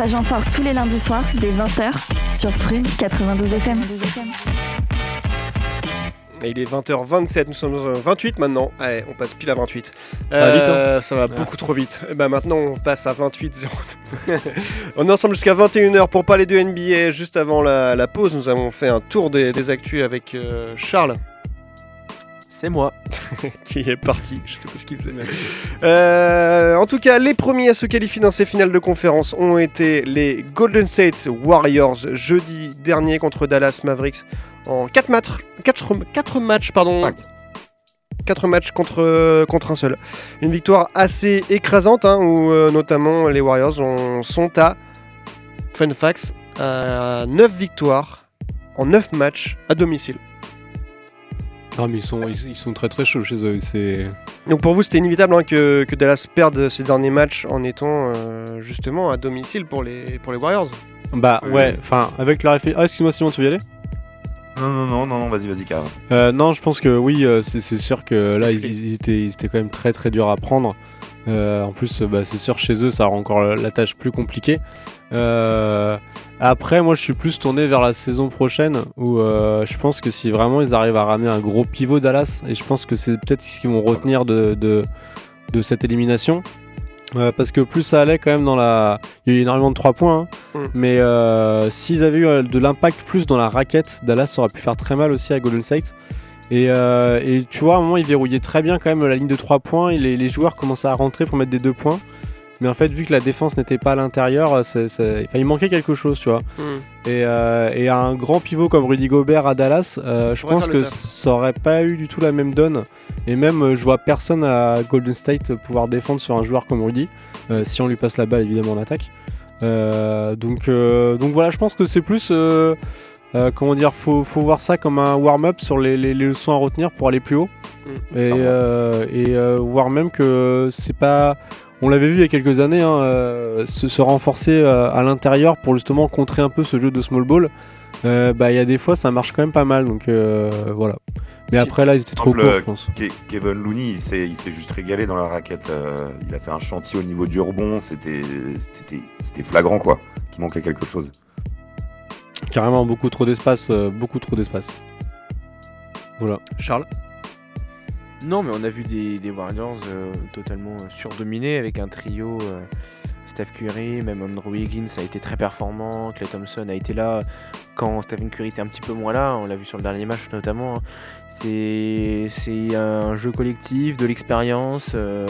Speaker 1: Passage en Force tous les lundis soirs dès 20h sur Prune 92 FM.
Speaker 2: Et il est 20h27, nous sommes euh, 28 maintenant. Allez, on passe pile à 28.
Speaker 3: Ça va vite, hein
Speaker 2: Euh, Ça va beaucoup trop vite. Et ben maintenant, on passe à 28 [laughs] On est ensemble jusqu'à 21h pour parler de NBA. Juste avant la, la pause, nous avons fait un tour des, des actus avec euh, Charles,
Speaker 4: C'est moi. [laughs]
Speaker 2: qui est parti. Je sais pas ce qu'il faisait. Euh, en tout cas, les premiers à se qualifier dans ces finales de conférence ont été les Golden State Warriors jeudi dernier contre Dallas Mavericks en 4 matchs, 4, matchs pardon,
Speaker 6: Cinq.
Speaker 2: 4 matchs contre, contre un seul. Une victoire assez écrasante hein, où euh, notamment les Warriors ont- sont à fun facts à 9 victoires en 9 matchs à domicile.
Speaker 3: Ah, mais ils sont, ils, ils sont très très chauds chez eux. C'est.
Speaker 2: Donc pour vous, c'était inévitable hein, que, que Dallas perde ses derniers matchs en étant euh, justement à domicile pour les, pour les Warriors.
Speaker 3: Bah ouais, enfin, avec la réflexion. Ah, excuse-moi Simon, tu veux y aller?
Speaker 6: Non, non, non, non, non, vas-y, vas-y, carrément.
Speaker 3: Euh, non, je pense que oui, euh, c'est c'est sûr que là, ils, ils étaient, ils étaient quand même très très durs à prendre. Euh, en plus, bah, c'est sûr, chez eux, ça rend encore la, tâche plus compliquée. Euh, après, moi, je suis plus tourné vers la saison prochaine où euh, je pense que si vraiment ils arrivent à ramener un gros pivot Dallas, et je pense que c'est peut-être ce qu'ils vont retenir de, de, de cette élimination. Parce que plus ça allait quand même dans la... Il y a eu énormément de 3 points. hein.
Speaker 2: Mm.
Speaker 3: Mais s'ils avaient eu de l'impact plus dans la raquette, Dallas aurait pu faire très mal aussi à Golden State. Et, euh, et tu vois, à un moment, ils verrouillaient très bien quand même la ligne de 3 points. Et les, les joueurs commençaient à rentrer pour mettre des 2 points. Mais en fait, vu que la défense n'était pas à l'intérieur, euh, il manquait quelque chose, tu vois. Et, euh, et un grand pivot comme Rudy Gobert à Dallas, euh, je pense que ça aurait pas eu du tout la même donne. Et même, je vois personne à Golden State pouvoir défendre sur un joueur comme Rudy, euh, si on lui passe la balle évidemment en attaque. Donc, donc voilà, je pense que c'est plus, euh, comment dire, faut, faut voir ça comme un warm-up sur les, les- les leçons à retenir pour aller plus haut.
Speaker 2: Mm.
Speaker 3: Et, euh, et euh, voir même que c'est pas. On l'avait vu il y a quelques années, hein, se, se renforcer à l'intérieur pour justement contrer un peu ce jeu de small ball. Bah, il y a des fois, ça marche quand même pas mal. Donc euh, voilà. Mais
Speaker 6: Si,
Speaker 3: après, là, ils étaient trop courts, je pense.
Speaker 6: Ke- Kevin Looney, il s'est juste régalé dans la raquette. il a fait un chantier au niveau du rebond. C'était flagrant, quoi. Qu'il manquait quelque chose.
Speaker 3: Carrément, beaucoup trop d'espace. euh, beaucoup trop d'espace. Voilà.
Speaker 2: Charles
Speaker 4: Non, mais on a vu des, des Warriors euh, totalement euh, surdominés avec un trio. euh, Steph Curry, même Andrew Wiggins a été très performant. Clay Thompson a été là quand Stephen Curry était un petit peu moins là. On l'a vu sur le dernier match notamment. hein. C'est c'est un jeu collectif, de l'expérience. euh,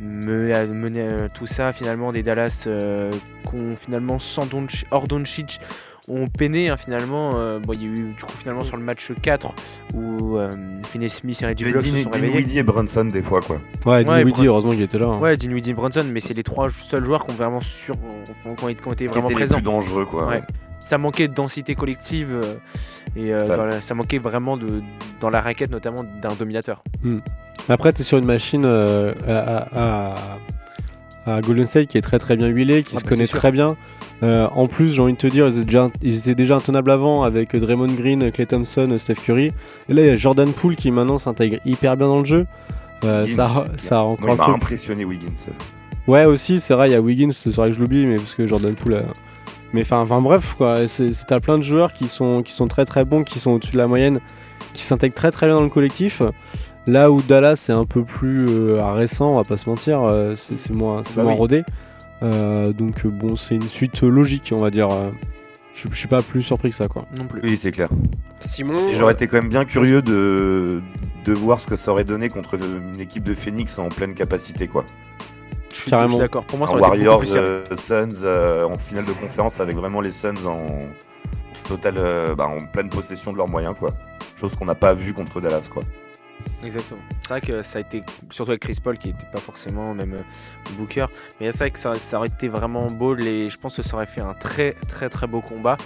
Speaker 4: mener tout ça finalement des Dallas euh, qu'on finalement sans Doncic- hors Doncic ont peiné hein, finalement euh, bon il y a eu du coup finalement sur le match 4 où euh, Finney Smith et Reggie Bullock se sont
Speaker 6: Dinwiddie
Speaker 4: réveillés
Speaker 6: et Brunson, des fois, quoi.
Speaker 3: Ouais,
Speaker 4: Ouais,
Speaker 3: Dinwiddie,
Speaker 4: Brun-
Speaker 3: heureusement qu'il était là. hein.
Speaker 4: ouais Dinwiddie et Brunson mais c'est les trois seuls joueurs qui ont vraiment sur qui ont été, vraiment
Speaker 6: étaient les
Speaker 4: présents
Speaker 6: plus dangereux, quoi.
Speaker 4: Ouais. ça manquait de densité collective euh, et euh,
Speaker 6: Ça-
Speaker 4: dans la- ça manquait vraiment de dans la raquette notamment d'un dominateur
Speaker 3: Après, tu es sur une machine euh, à, à- à Golden State qui est très très bien huilée, qui
Speaker 4: Ah
Speaker 3: se
Speaker 4: bah,
Speaker 3: connaît très bien. Euh, en plus, j'ai envie de te dire, ils étaient, déjà, ils étaient déjà intenables avant avec Draymond Green, Clay Thompson, Steph Curry. Et là, il y a Jordan Poole qui maintenant s'intègre hyper bien dans le jeu. Euh, ça, a
Speaker 6: Moi,
Speaker 3: encore
Speaker 6: il
Speaker 3: un
Speaker 6: m'a
Speaker 3: peu
Speaker 6: impressionné, Wiggins.
Speaker 3: Ouais, aussi, c'est vrai, il y a Wiggins, c'est vrai que je l'oublie, mais parce que Jordan Poole. a- Mais enfin, bref, quoi, c'est t'as plein de joueurs qui sont, qui sont très très bons, qui sont au-dessus de la moyenne, qui s'intègrent très très bien dans le collectif. Là où Dallas c'est un peu plus euh, récent, on va pas se mentir, euh, c'est c'est moins, c'est
Speaker 4: Bah
Speaker 3: moins
Speaker 4: oui.
Speaker 3: rodé. Euh, donc bon, c'est une suite logique, on va dire. Je je suis pas plus surpris que ça, quoi.
Speaker 4: non plus
Speaker 6: Oui, c'est clair.
Speaker 2: Simon
Speaker 6: Et j'aurais été quand même bien curieux de, de voir ce que ça aurait donné contre une équipe de Phoenix en pleine capacité, quoi.
Speaker 4: je suis,
Speaker 3: carrément.
Speaker 4: je suis d'accord pour moi ça été
Speaker 6: Warriors,
Speaker 4: plus
Speaker 6: euh, Suns euh, en finale de conférence avec vraiment les Suns en total, euh, bah, en pleine possession de leurs moyens, quoi. Chose qu'on n'a pas vu contre Dallas, quoi.
Speaker 4: Exactement. C'est vrai que ça a été, surtout avec Chris Paul qui n'était pas forcément même euh, Booker, mais c'est vrai que ça, ça aurait été vraiment beau et je pense que ça aurait fait un très très très beau combat.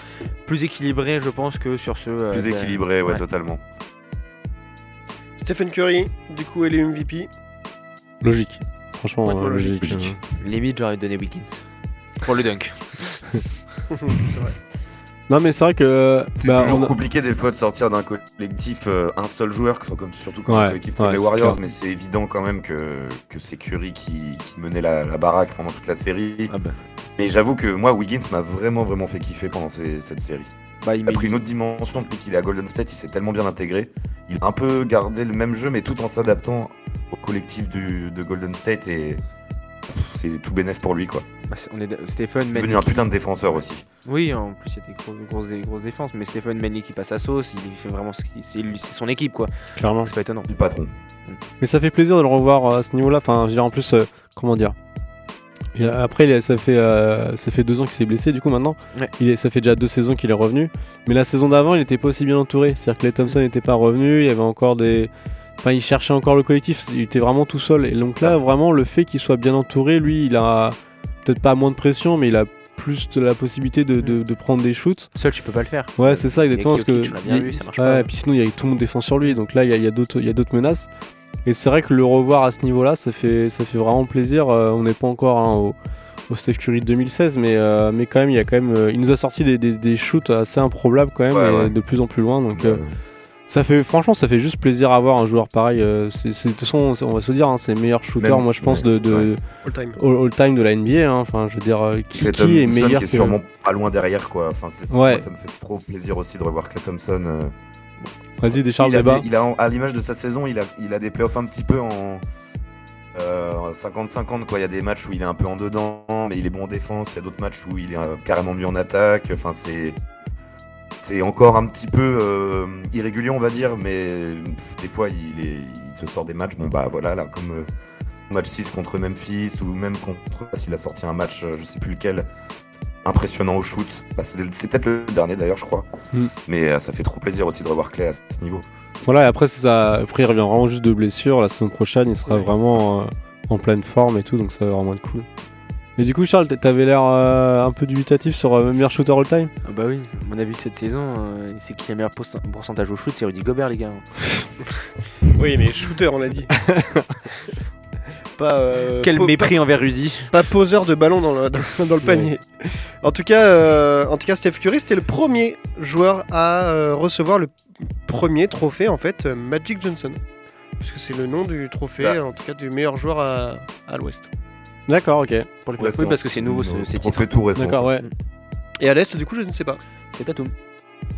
Speaker 4: Plus équilibré, je pense, que sur ce. euh,
Speaker 6: Plus
Speaker 4: de-
Speaker 6: équilibré, ouais,
Speaker 4: ouais.
Speaker 6: totalement.
Speaker 2: Stephen Curry, du coup, elle est MVP.
Speaker 3: Logique. Franchement,
Speaker 2: Ouais,
Speaker 3: euh,
Speaker 2: logique.
Speaker 4: Limite, j'aurais donné Wiggins. Pour le dunk. [laughs] [laughs]
Speaker 2: C'est vrai.
Speaker 3: Non, mais c'est vrai que.
Speaker 6: C'est
Speaker 3: bah,
Speaker 6: toujours
Speaker 3: a-
Speaker 6: compliqué des fois de sortir d'un collectif euh, un seul joueur, que ce soit comme, surtout comme
Speaker 3: Ouais,
Speaker 6: collectif comme les Warriors,
Speaker 3: clair.
Speaker 6: mais c'est évident quand même que, que c'est Curry qui, qui menait la, la baraque pendant toute la série.
Speaker 4: Ah bah.
Speaker 6: Mais j'avoue que moi, Wiggins m'a vraiment vraiment fait kiffer pendant ces- cette série.
Speaker 4: Bah, il
Speaker 6: a pris une autre dimension depuis qu'il est à Golden State, il s'est tellement bien intégré. Il a un peu gardé le même jeu, mais tout en s'adaptant au collectif du, de Golden State et c'est tout bénef pour lui quoi.
Speaker 4: Bah, on est Stephen Manley.
Speaker 6: devenu un putain de défenseur aussi.
Speaker 4: Oui, en plus, il y a des gros- grosses, des grosses défenses, mais Stephen Manley qui passe à sauce, il fait vraiment ce qui. C'est son équipe, quoi.
Speaker 3: Clairement.
Speaker 4: C'est pas étonnant.
Speaker 6: Du patron.
Speaker 3: Mais ça fait plaisir de le revoir euh, à ce niveau-là. Enfin, je veux dire, en plus, euh, comment dire? Et Après, ça fait, euh, ça fait deux ans qu'il s'est blessé, du coup, maintenant.
Speaker 4: Ouais.
Speaker 3: Il est, ça fait déjà deux saisons qu'il est revenu. Mais la saison d'avant, il n'était pas aussi bien entouré. C'est-à-dire que les Thompson n'était pas revenu. Il y avait encore des. Enfin, il cherchait encore le collectif. Il était vraiment tout seul. Et donc là,
Speaker 6: Ça.
Speaker 3: vraiment, le fait qu'il soit bien entouré, lui, il a peut-être pas moins de pression, mais il a plus de la possibilité de, de- de prendre des shoots.
Speaker 4: Seul, tu peux pas le faire.
Speaker 3: Ouais, c'est ça, exactement. Parce que
Speaker 4: bien vu, ça marche
Speaker 3: ouais,
Speaker 4: pas.
Speaker 3: et puis sinon, il y a tout le monde défend sur lui. Donc là, il y a, y a d'autres il y a d'autres menaces. Et c'est vrai que le revoir à ce niveau-là, ça fait, ça fait vraiment plaisir. Euh, on n'est pas encore hein, au, au Steph Curry de 2016, mais, euh, mais quand même, il y a quand même, euh, il nous a sorti des, des- des shoots assez improbables quand même,
Speaker 6: Ouais,
Speaker 3: et
Speaker 6: ouais.
Speaker 3: de plus en plus loin. Donc Euh, ça fait, franchement, ça fait juste plaisir à voir un joueur pareil. Euh, c'est, c'est- de toute façon, on va se dire, hein, c'est le meilleur shooter,
Speaker 6: Même-
Speaker 3: moi je pense, de, de
Speaker 6: ouais.
Speaker 2: All time.
Speaker 3: all, all time de la NBA. hein. Enfin, je veux dire, euh, qui, est meilleur
Speaker 6: qui est
Speaker 3: que
Speaker 6: sûrement pas loin derrière quoi. Enfin, c'est,
Speaker 3: Ouais.
Speaker 6: moi, ça me fait trop plaisir aussi de revoir Clay Thompson. euh,
Speaker 3: Vas-y, décharge
Speaker 6: il a, il a à l'image de sa saison, il a, il a des playoffs un petit peu en euh, 50-50 quoi. Il y a des matchs où il est un peu en dedans, mais il est bon en défense. Il y a d'autres matchs où il est euh, carrément mieux en attaque. Enfin, c'est c'est encore un petit peu euh, irrégulier, on va dire, mais des fois il, est, il te sort des matchs. Bon bah voilà, là comme euh, match 6 contre Memphis ou même contre s'il a sorti un match, euh, je sais plus lequel. Impressionnant au shoot. Bah, c'est peut-être le dernier d'ailleurs, je crois.
Speaker 3: Mm.
Speaker 6: Mais euh, ça fait trop plaisir aussi de revoir Clay à ce niveau.
Speaker 3: Voilà, et après, ça, après, il revient vraiment juste de blessure. La saison prochaine, il sera vraiment en pleine forme et tout, donc ça va vraiment être cool. Et du coup, Charles, t'avais l'air euh, un peu dubitatif sur euh, meilleur shooter all time
Speaker 4: Ah bah oui, mon avis de cette saison, euh, c'est qui a le meilleur pourcentage au shoot, c'est Rudy Gobert, les gars. [laughs]
Speaker 2: Oui, mais shooter, on l'a dit. [laughs] pas, euh,
Speaker 4: Quel mépris envers Rudy.
Speaker 2: Pas, poseur de ballon dans le, dans, [laughs] dans le panier. En tout cas, euh, en tout cas, Steph Curry, c'était le premier joueur à euh, recevoir le premier trophée en fait, euh, Magic Johnson, puisque c'est le nom du trophée,
Speaker 6: Ah.
Speaker 2: en tout cas, du meilleur joueur à, à l'Ouest.
Speaker 3: D'accord, ok.
Speaker 4: Pour les
Speaker 6: Ouais,
Speaker 4: oui, parce que c'est nouveau, ce, ces titres.
Speaker 6: Tout récent.
Speaker 3: D'accord, ouais.
Speaker 2: Et à l'Est, du coup, je ne sais pas.
Speaker 4: C'est Tatum.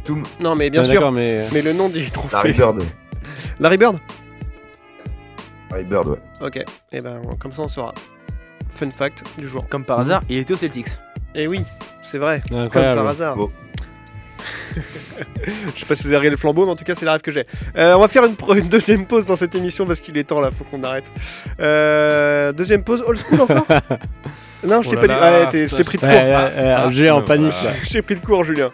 Speaker 6: Toum,
Speaker 2: Non, mais bien sûr.
Speaker 3: D'accord, mais.
Speaker 2: Mais le nom du trophée.
Speaker 6: Larry Bird.
Speaker 2: Larry Bird?
Speaker 6: Larry Bird, ouais.
Speaker 2: Ok. Et ben, comme ça, on saura. Fun fact du jour.
Speaker 4: Comme par
Speaker 3: Mhm.
Speaker 4: hasard, il était aux Celtics.
Speaker 2: Et oui, c'est vrai. Comme par hasard.
Speaker 6: Bon. [laughs]
Speaker 2: Je sais pas si vous avez regardé le flambeau, mais en tout cas, c'est la rêve que j'ai. Euh, on va faire une, deuxième pause dans cette émission parce qu'il est temps là, faut qu'on arrête. Euh, deuxième pause, old school encore? [laughs] Non, je
Speaker 5: Oh
Speaker 2: t'ai
Speaker 5: là
Speaker 2: pas dit.
Speaker 5: là,
Speaker 2: Ouais, t'es- je t'ai pris de court.
Speaker 5: Ah,
Speaker 3: J'ai en panique là.
Speaker 2: J'ai pris de court, Julien.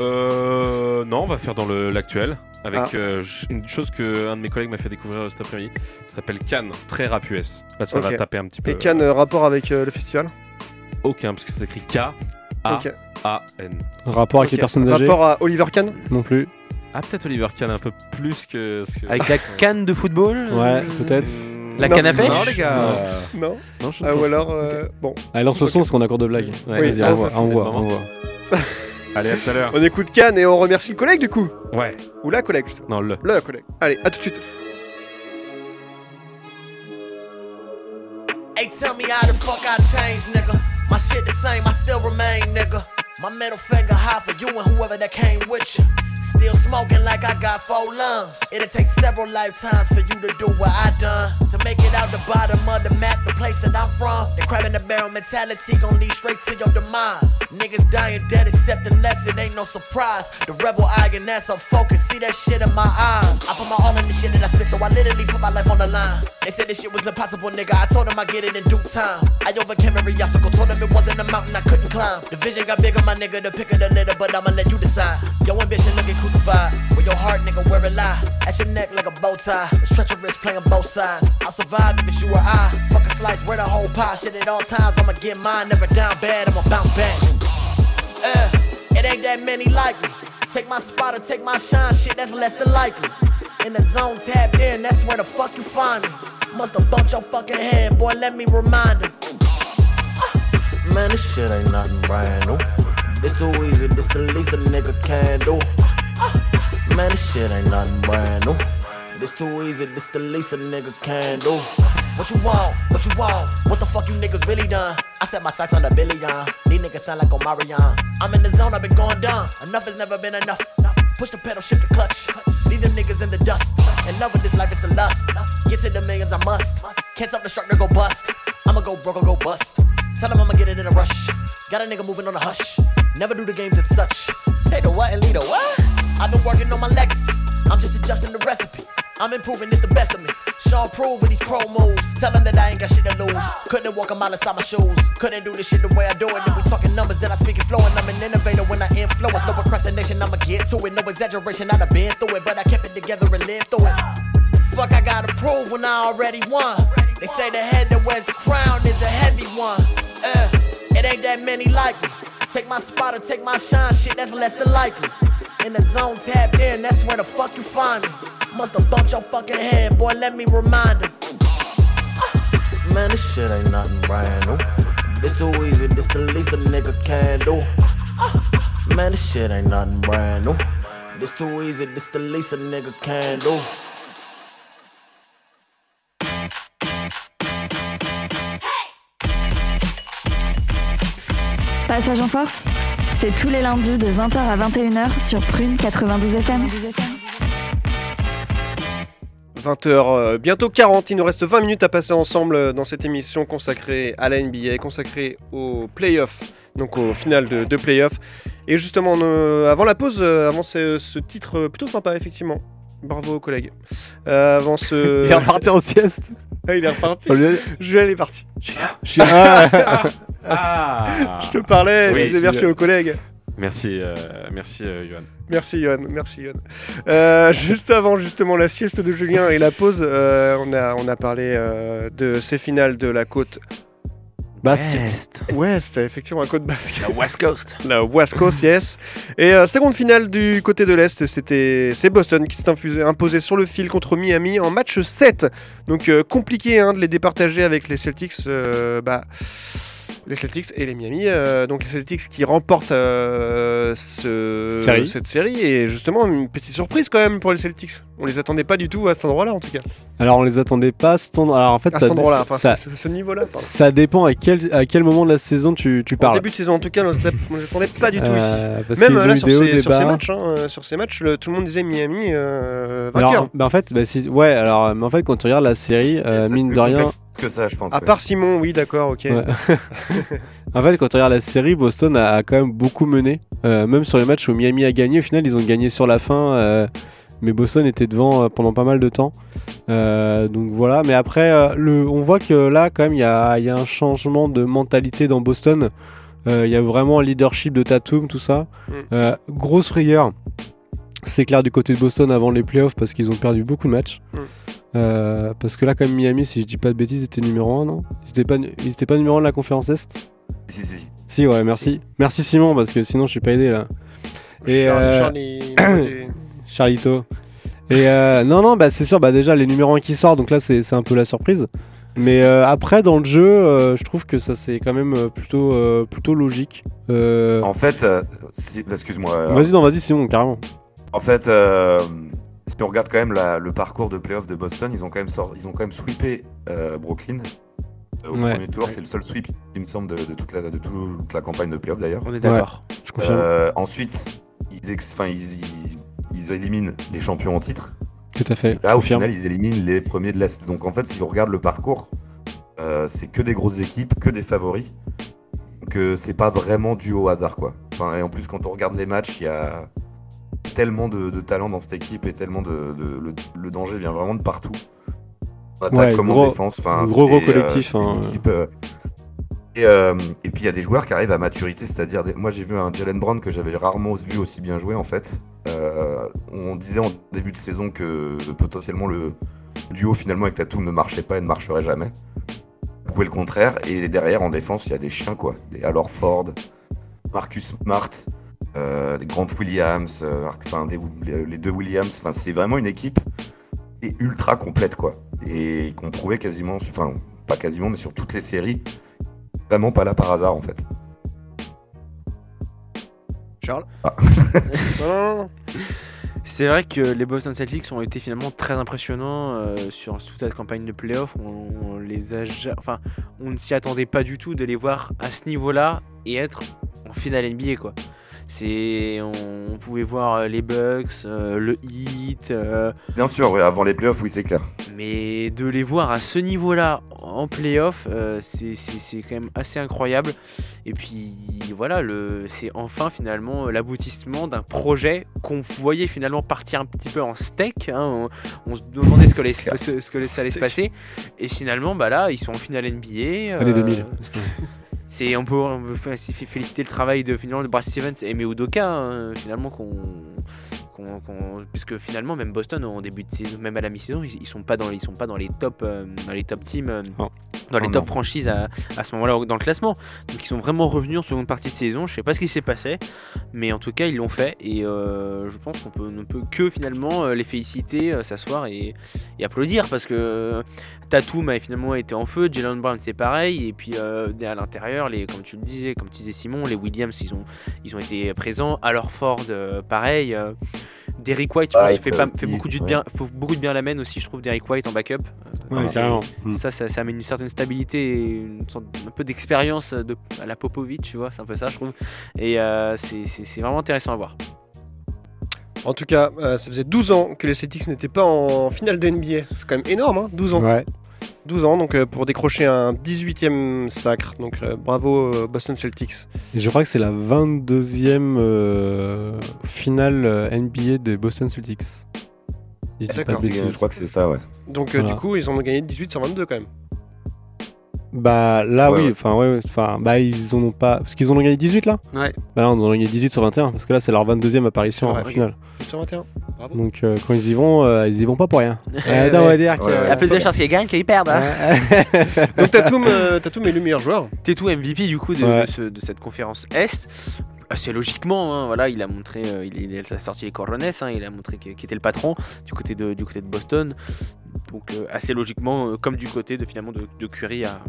Speaker 5: Euh, non, on va faire dans le- l'actuel. Avec
Speaker 2: Ah.
Speaker 5: euh, une chose que un de mes collègues m'a fait découvrir cet après-midi. Ça s'appelle Cannes, très rap US. Là, ça
Speaker 2: Ok.
Speaker 5: va taper un petit peu.
Speaker 2: Et Cannes, euh, rapport avec euh, le festival?
Speaker 5: Aucun, parce que c'est écrit K-A-A-N.
Speaker 2: Ok.
Speaker 3: Rapport avec les personnes âgées
Speaker 2: Rapport à Oliver Kahn
Speaker 3: Non plus.
Speaker 5: Ah, peut-être Oliver Kahn un peu plus que. ce que-
Speaker 4: Avec la canne de football
Speaker 3: Ouais,
Speaker 4: euh,
Speaker 3: peut-être.
Speaker 5: Hmm,
Speaker 4: La
Speaker 2: Non.
Speaker 4: canne à pêche
Speaker 5: Non, les gars.
Speaker 2: Non
Speaker 5: Non, je
Speaker 2: Ah, Ou alors, euh, bon.
Speaker 3: Allez, lance le son parce qu'on a cours de blague.
Speaker 4: Ouais.
Speaker 2: Oui,
Speaker 3: Vas-y,
Speaker 2: ah,
Speaker 3: envoie,
Speaker 2: ça, c'est
Speaker 3: envoie,
Speaker 5: le moment.
Speaker 3: envoie.
Speaker 5: Allez, à tout à l'heure.
Speaker 2: On écoute Cannes et on remercie le collègue du coup.
Speaker 5: Ouais.
Speaker 2: Ou la collègue, justement.
Speaker 5: Non, le.
Speaker 2: Le collègue. Allez, à tout de suite.
Speaker 8: Hey, tell me how the fuck I changed, nigga. My shit the same, I still remain, nigga. My middle finger high for you and whoever that came with you. Still smoking like I got four lungs. It'll take several lifetimes for you to do what I done. To make it out the bottom of the map, the place that I'm from. The crab in the barrel mentality gon' lead straight to your demise. Niggas dying dead except unless it ain't no surprise. The rebel eyeing that's so focused, see that shit in my eyes. I put my all in the shit that I spit, so I literally put my life on the line. They said this shit was impossible, nigga. I told them I get it in due time. I overcame every obstacle, told them it wasn't a mountain I couldn't climb. The vision got bigger, my nigga, the pick of the litter, but I'ma let you decide. Your ambition looking crucified. With your heart, nigga, where it lie. At your neck like a bow tie. It's treacherous playing both sides. I'll survive if it's you or I. Fuck a slice, where the whole pie. Shit at all times, I'ma get mine. Never down bad, I'ma bounce back. Uh, it ain't that many like me. Take my spot or take my shine, shit, that's less than likely. In the zone tapped in, that's where the fuck you find me. Musta bumped your fucking head, boy, let me remind him.
Speaker 9: Man, this shit ain't nothing brand new.
Speaker 8: This too easy, this the least a nigga can do. Man, this shit ain't nothing brand new. This too easy, this the least a nigga can do. What you want? What you want? What the fuck you niggas really done? I set my sights on the billion. These niggas sound like Omarion. I'm in the zone, I've been going dumb. Enough has never been enough. Push the pedal, shift the clutch. Leave them niggas in the dust. In love with this life, it's a lust. Get to the millions, I must. Can't stop the structure, go bust. I'ma go broke or go bust. Tell him I'ma get it in a rush. Got a nigga moving on a hush. Never do the games as such. Say the what and lead the what? I've been working on my legacy. I'm just adjusting the recipe. I'm improving, this the best of me. Sean prove with these pro moves. Tell them that I ain't got shit to lose. Couldn't walk a mile inside my shoes. Couldn't do this shit the way I do it. If we talking numbers, then I speak it flowing. I'm an innovator when I influence. No procrastination, I'ma get to it. No exaggeration, I've been through it. But I kept it together and lived through it. Fuck, I gotta prove when I already won. They say the head that wears the crown is a heavy one. Uh, it ain't that many like me. Take my spot or take my shine, shit, that's less than likely. In the zone tapped in, that's where the fuck you find me. Must have bumped your fucking head, boy, let me remind him. Ah, Man, this shit ain't nothing brand new. This too easy, this the least a nigga can do. Ah, Man, this shit ain't nothing brand new. This too easy, this the least a nigga can do.
Speaker 1: Passage en force, c'est tous les lundis de 20h à 21h sur Prune 92 FM.
Speaker 2: 20h, euh, bientôt 40. Il nous reste 20 minutes à passer ensemble euh, dans cette émission consacrée à la NBA, consacrée aux playoffs, donc au final de, de playoffs. Et justement, euh, avant la pause, euh, avant ce, ce titre euh, plutôt sympa, effectivement. Bravo aux collègues. Euh, avant ce. [laughs]
Speaker 3: Il est reparti en sieste.
Speaker 2: Ah, il est reparti. Julien est parti.
Speaker 3: Ah, [laughs]
Speaker 5: Ah [laughs]
Speaker 2: Je te parlais, je disais merci aux collègues.
Speaker 5: Merci, euh, merci euh, Johan.
Speaker 2: Merci Yohan, merci Yohan. Euh, juste avant justement la sieste de Julien et la pause, euh, on, a, on a parlé euh, de ces finales de la côte
Speaker 3: Basque.
Speaker 4: Est.
Speaker 2: ouest, effectivement la côte basque.
Speaker 4: La West Coast. [laughs]
Speaker 2: La West Coast, yes. Et euh, seconde finale du côté de l'Est, c'était c'est Boston qui s'est imposé sur le fil contre Miami en match 7. Donc euh, compliqué hein, de les départager avec les Celtics. euh, bah, les Celtics et les Miami. euh, donc les Celtics qui remportent euh, ce-
Speaker 3: Cette série.
Speaker 2: cette série. Et justement, une petite surprise quand même pour les Celtics. On les attendait pas du tout à cet endroit-là en tout cas.
Speaker 3: Alors on les attendait pas à cet endroit. Alors en fait,
Speaker 2: À
Speaker 3: ça,
Speaker 2: cet endroit-là, enfin
Speaker 3: ça,
Speaker 2: c'est- c'est ce niveau-là. pardon.
Speaker 3: ça dépend à quel, à quel moment de la saison tu, tu parles.
Speaker 2: début de saison en tout cas, on les attendait pas du tout ici.
Speaker 3: Euh,
Speaker 2: Même là
Speaker 3: eu
Speaker 2: sur ces, sur matchs, hein, sur ces matchs, le- tout le monde disait Miami vainqueur.
Speaker 3: Alors, bah, en fait, bah, si- ouais, alors, mais en fait, quand tu regardes la série, mine de rien,
Speaker 6: complexe que ça, je pense.
Speaker 2: à
Speaker 6: ouais.
Speaker 2: part Simon, oui, d'accord, ok.
Speaker 3: Ouais. [laughs] en fait, quand tu regardes la série, Boston a, a quand même beaucoup mené. Euh, même sur les matchs où Miami a gagné, au final, ils ont gagné sur la fin. euh, mais Boston était devant euh, pendant pas mal de temps. Euh, donc voilà. Mais après, euh, le, on voit que là, quand même, il y a, il y a un changement de mentalité dans Boston. Euh, Il y a vraiment un leadership de Tatum, tout ça.
Speaker 2: Mm.
Speaker 3: Euh, grosse frayeur. C'est clair du côté de Boston avant les playoffs parce qu'ils ont perdu beaucoup de matchs.
Speaker 2: Mm.
Speaker 3: Euh, parce que là, quand même, Miami, si je dis pas de bêtises, était numéro 1, non? Ils étaient pas, ils étaient pas numéro 1 de la conférence Est?
Speaker 6: Si, si, si.
Speaker 3: Ouais, merci. Merci Simon, parce que sinon je suis pas aidé là. Et
Speaker 2: Charlie,
Speaker 3: euh,
Speaker 2: Charlie- [coughs]
Speaker 3: Charlito. Et euh, non, non, bah c'est sûr, bah déjà les numéros 1 qui sortent, donc là c'est c'est un peu la surprise. Mais euh, après, dans le jeu, euh, je trouve que ça c'est quand même plutôt, euh, plutôt logique. Euh,
Speaker 6: En fait, euh, si- excuse-moi. euh,
Speaker 3: Vas-y, non, vas-y Simon, carrément.
Speaker 6: En fait, euh, si on regarde quand même la- le parcours de playoff de Boston, ils ont quand même, ils ont quand même sweepé euh, Brooklyn. Euh, Au
Speaker 3: Ouais.
Speaker 6: premier tour, c'est le seul sweep, il me semble, de, de toute, la, de toute la campagne de playoff d'ailleurs.
Speaker 4: On est d'accord.
Speaker 3: Je confirme.
Speaker 6: Euh, ensuite, ils, ex- ils, ils- ils éliminent les champions en titre.
Speaker 3: Tout à fait.
Speaker 6: Là, au
Speaker 3: confirme.
Speaker 6: final, ils éliminent les premiers de l'Est. Donc, en fait, si on regarde le parcours, euh, c'est que des grosses équipes, que des favoris. Donc, euh, c'est pas vraiment dû au hasard, quoi. Enfin, et en plus, quand on regarde les matchs, il y a tellement de, de talent dans cette équipe et tellement de. de- le, le danger vient vraiment de partout. En attaque
Speaker 3: Ouais,
Speaker 6: comme
Speaker 3: gros-
Speaker 6: en défense. Enfin,
Speaker 3: gros, gros
Speaker 6: euh,
Speaker 3: collectif, hein.
Speaker 6: équipe, euh, et, euh, et puis il y a des joueurs qui arrivent à maturité, c'est-à-dire, des- moi j'ai vu un Jalen Brown que j'avais rarement vu aussi bien jouer en fait. Euh, on disait en début de saison que potentiellement le duo finalement avec Tatum ne marchait pas et ne marcherait jamais. Prouver le contraire, et derrière en défense il y a des chiens quoi. Des Al Ford, Marcus Smart, euh, des Grant Williams, euh, enfin des- les, deux Williams, enfin c'est vraiment une équipe qui est ultra complète quoi. Et qu'on prouvait quasiment, enfin pas quasiment mais sur toutes les séries, vraiment pas là par hasard en fait.
Speaker 2: Charles
Speaker 6: Ah. [laughs]
Speaker 4: C'est vrai que les Boston Celtics ont été finalement très impressionnants euh, sur toute cette campagne de playoff. On, on les a, ja- enfin, on ne s'y attendait pas du tout de les voir à ce niveau-là et être en finale NBA quoi. C'est, on, on pouvait voir euh, les Bucks, euh, le Heat, euh,
Speaker 6: Bien sûr, ouais, avant les playoffs, oui, c'est clair.
Speaker 4: mais de les voir à ce niveau-là en playoff, euh, c'est quand même assez incroyable. Et puis voilà, le- c'est enfin finalement l'aboutissement d'un projet qu'on voyait finalement partir un petit peu en steak. hein. On, on se demandait ce que, les, [laughs]
Speaker 6: clair.
Speaker 4: ce, ce que les- ça allait se passer. Et finalement, bah là, ils sont en finale NBA.
Speaker 3: Année
Speaker 4: euh,
Speaker 3: 2000.
Speaker 4: C'est on peut, on féliciter le travail de finalement de Brad Stevens et Ime Udoka hein, finalement qu'on puisque finalement même Boston en début de saison même à la mi-saison ils, ils sont pas dans ils sont pas dans les top euh, dans les top teams euh,
Speaker 3: Non.
Speaker 4: dans les
Speaker 6: Non,
Speaker 4: top
Speaker 6: non.
Speaker 4: franchises à, à ce moment-là dans le classement. Donc ils sont vraiment revenus en seconde partie de saison. Je sais pas ce qui s'est passé mais en tout cas ils l'ont fait. Et euh, je pense qu'on peut ne peut que finalement les féliciter s'asseoir et, et applaudir parce que Tatum a finalement été en feu, Jalen Brown c'est pareil, et puis à l'intérieur, les, comme tu le disais, comme tu disais Simon, les Williams ils ont, ils ont été présents, alors Ford pareil, Derrick White je pense,
Speaker 6: White,
Speaker 4: fait, pas, fait beaucoup, de
Speaker 6: ouais.
Speaker 4: bien, faut beaucoup de bien à la main aussi je trouve Derrick White en backup. Euh,
Speaker 3: Ouais,
Speaker 4: c'est-
Speaker 3: carrément. Mm.
Speaker 4: Ça, ça, ça amène une certaine stabilité et une sorte, un peu d'expérience de, à la Popovic, tu vois, c'est un peu ça je trouve. Et euh, c'est- vraiment intéressant à voir.
Speaker 2: En tout cas, euh, ça faisait 12 ans que les Celtics n'étaient pas en finale de NBA. C'est quand même énorme, hein 12 ans.
Speaker 3: Ouais.
Speaker 2: 12 ans, donc euh, pour décrocher un 18e sacre. Donc euh, bravo euh, Boston Celtics.
Speaker 3: Et je crois que c'est la 22e euh, finale NBA des Boston Celtics. Si je pas de
Speaker 6: crois que c'est ça, ouais.
Speaker 2: Donc euh,
Speaker 3: Voilà.
Speaker 2: du coup, ils en ont gagné 18 sur 22 quand même.
Speaker 3: Bah là
Speaker 6: Ouais,
Speaker 3: oui, enfin ouais, ouais, enfin bah ils en ont pas parce qu'ils en ont gagné 18 là.
Speaker 2: Ouais.
Speaker 3: Bah là on en a gagné 18 sur 21 parce que là c'est leur 22e apparition en finale.
Speaker 2: 18 sur 21. Bravo.
Speaker 3: Donc euh, quand ils y vont, euh, ils y vont pas pour rien. [laughs] Euh, attends, on va dire que.
Speaker 4: Il y a plus de chances qu'ils gagnent qu'ils perdent. Hein.
Speaker 2: Donc Tatum, euh, Tatum est le meilleur joueur.
Speaker 4: Tétou MVP du coup de,
Speaker 3: Ouais.
Speaker 4: de ce- de cette conférence Est. Assez logiquement, hein, voilà, il a montré, euh, il, il a sorti les Corones, hein, il a montré qui qui était le patron du côté de, du côté de Boston. Donc euh, assez logiquement, euh, comme du côté de finalement de, de Curry à,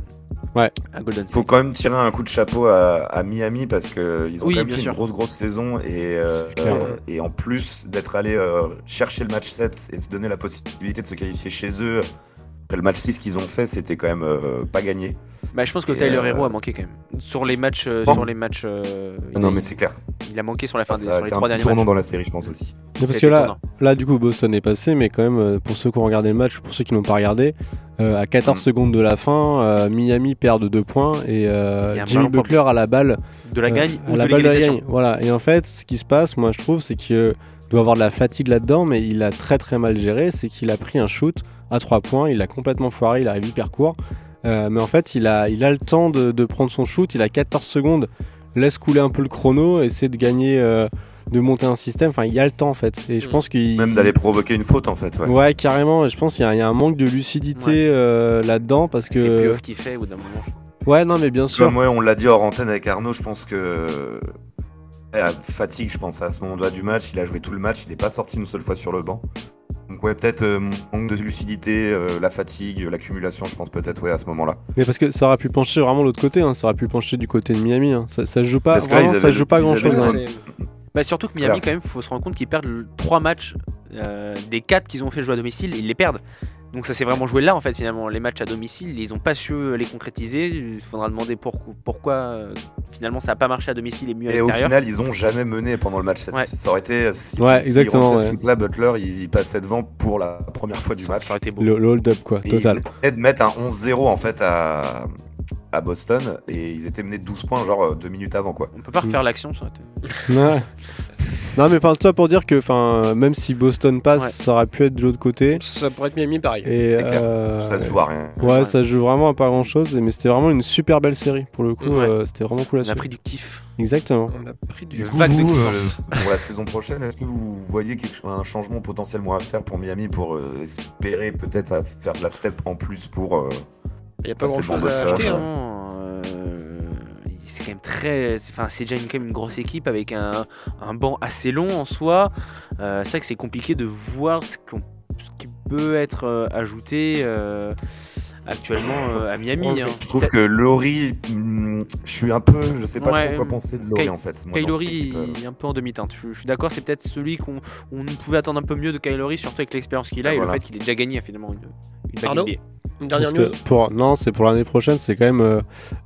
Speaker 3: Ouais.
Speaker 4: à Golden
Speaker 6: Faut
Speaker 4: State.
Speaker 6: quand même tirer un coup de chapeau à, à Miami parce que ils ont
Speaker 4: Oui,
Speaker 6: quand même
Speaker 4: bien
Speaker 6: fait
Speaker 4: sûr.
Speaker 6: une grosse grosse saison et, euh, euh, et en plus d'être allé euh, chercher le match 7 et se donner la possibilité de se qualifier chez eux. Après le match 6 qu'ils ont fait, c'était quand même euh, pas gagné.
Speaker 4: Bah, je pense que
Speaker 6: Et,
Speaker 4: Tyler
Speaker 6: euh,
Speaker 4: Hero a manqué quand même sur les matchs. euh,
Speaker 6: Bon.
Speaker 4: sur les matchs, euh,
Speaker 6: non
Speaker 4: a,
Speaker 6: mais c'est clair.
Speaker 4: il a manqué sur la fin des,
Speaker 6: Ça
Speaker 4: sur
Speaker 6: a
Speaker 4: les trois derniers
Speaker 6: tournant
Speaker 4: matchs.
Speaker 6: dans la série, je pense aussi.
Speaker 3: Mais parce que là, là du coup Boston est passé, mais quand même pour ceux qui ont regardé le match, pour ceux qui n'ont pas regardé, euh, à 14
Speaker 6: Mm.
Speaker 3: secondes de la fin, euh, Miami perd de 2 points et euh, Jimmy Butler à la balle
Speaker 4: de la gagne
Speaker 3: à
Speaker 4: ou
Speaker 3: la
Speaker 4: de
Speaker 3: balle de la gagne. Voilà. Et en fait, ce qui se passe, moi je trouve, c'est qu'il doit avoir de la fatigue là-dedans, mais il a très très mal géré. C'est qu'il a pris un shoot à 3 points, il a complètement foiré, il arrive hyper court. Euh, mais en fait, il a, il a le temps de, de prendre son shoot, il a 14 secondes, laisse couler un peu le chrono, essaie de gagner, euh, de monter un système. Enfin, il y a le temps en fait. Et je
Speaker 2: Mm.
Speaker 3: pense qu'il.
Speaker 6: Même d'aller provoquer une faute en fait. Ouais.
Speaker 3: Ouais, carrément. Je pense qu'il y, a- il y a un manque de lucidité
Speaker 4: Ouais.
Speaker 3: euh, là-dedans parce
Speaker 4: Les
Speaker 3: que.
Speaker 4: playoffs qu'il fait au bout d'un moment.
Speaker 3: Ouais, non, mais bien sûr.
Speaker 6: Comme ouais, on l'a dit hors antenne avec Arnaud, je pense que fatigue, je pense à ce moment-là du match, il a joué tout le match, il n'est pas sorti une seule fois sur le banc. Donc ouais, peut-être euh, manque de lucidité, euh, la fatigue, l'accumulation, je pense peut-être ouais à ce moment-là.
Speaker 3: Mais parce que ça aurait pu pencher vraiment l'autre côté, hein. ça aurait pu pencher du côté de Miami. hein. Ça, joue pas,
Speaker 6: Parce
Speaker 3: vraiment, ça joue pas
Speaker 6: ils
Speaker 3: grand
Speaker 6: avaient
Speaker 3: chose.
Speaker 6: le-
Speaker 3: hein.
Speaker 4: Bah, surtout que Miami, quand même, faut se rendre compte qu'ils perdent le- trois matchs euh, des quatre qu'ils ont fait jouer à domicile, ils les perdent. Donc ça s'est vraiment joué là en fait finalement. Les matchs à domicile, ils ont pas su les concrétiser. Il faudra demander pour- pourquoi euh, finalement ça a pas marché à domicile et mieux à
Speaker 6: Et au
Speaker 4: l'extérieur.
Speaker 6: final, ils ont jamais mené pendant le match 7.
Speaker 4: Ouais.
Speaker 6: Ça aurait été si,
Speaker 3: Ouais,
Speaker 6: si
Speaker 3: exactement, ouais.
Speaker 6: shoot-là, Butler, il, il passait devant pour la première fois du
Speaker 4: Ça-
Speaker 6: match.
Speaker 4: ça aurait été beau.
Speaker 3: Le, le hold-up, quoi,
Speaker 6: Et
Speaker 3: total.
Speaker 6: Ils venaient de mettre un 11-0 en fait à, à Boston et ils étaient menés de 12 points genre euh, deux minutes avant quoi.
Speaker 4: On peut pas refaire l'action. ça aurait été-
Speaker 3: Ouais. [laughs] non, mais parle ça pour dire que, enfin, même si Boston passe,
Speaker 4: Ouais.
Speaker 3: ça aurait pu être de l'autre côté.
Speaker 2: Ça pourrait être Miami pareil.
Speaker 3: Et euh,
Speaker 6: Ça se joue à rien.
Speaker 3: Ouais,
Speaker 4: Ouais.
Speaker 3: ça se joue vraiment à pas grand chose, mais c'était vraiment une super belle série pour le coup.
Speaker 4: Ouais.
Speaker 3: euh, c'était vraiment cool à
Speaker 4: On a
Speaker 3: suivre.
Speaker 4: pris du kiff.
Speaker 3: Exactement.
Speaker 2: On a pris du
Speaker 6: Du coup,
Speaker 2: vague de
Speaker 6: vous,
Speaker 2: kiffance.
Speaker 6: euh, pour la saison prochaine, est-ce que vous voyez un changement potentiellement à faire pour Miami pour euh, espérer peut-être faire de la step en plus pour euh,
Speaker 2: Il n'y a pas grand
Speaker 6: bon,
Speaker 2: chose à acheter. hein.
Speaker 4: C'est quand même très. Enfin, c'est déjà une, quand même une grosse équipe avec un, un banc assez long en soi. Euh, c'est vrai que c'est compliqué de voir ce qui peut être euh, ajouté. euh, actuellement euh, à Miami. hein.
Speaker 6: Je trouve que Laurie, hmm, je suis un peu, je sais pas
Speaker 4: Ouais,
Speaker 6: trop quoi penser de Laurie
Speaker 4: Ky-
Speaker 6: en fait. moi, équipe, euh.
Speaker 4: il est un peu en demi-teinte. Je, je suis d'accord, c'est peut-être celui qu'on on pouvait attendre un peu mieux de Kylori, surtout avec l'expérience qu'il a
Speaker 6: Ah,
Speaker 4: et
Speaker 6: voilà.
Speaker 4: le fait qu'il ait déjà gagné finalement une,
Speaker 2: dernière news
Speaker 3: que pour, non, c'est pour l'année prochaine, c'est quand même euh,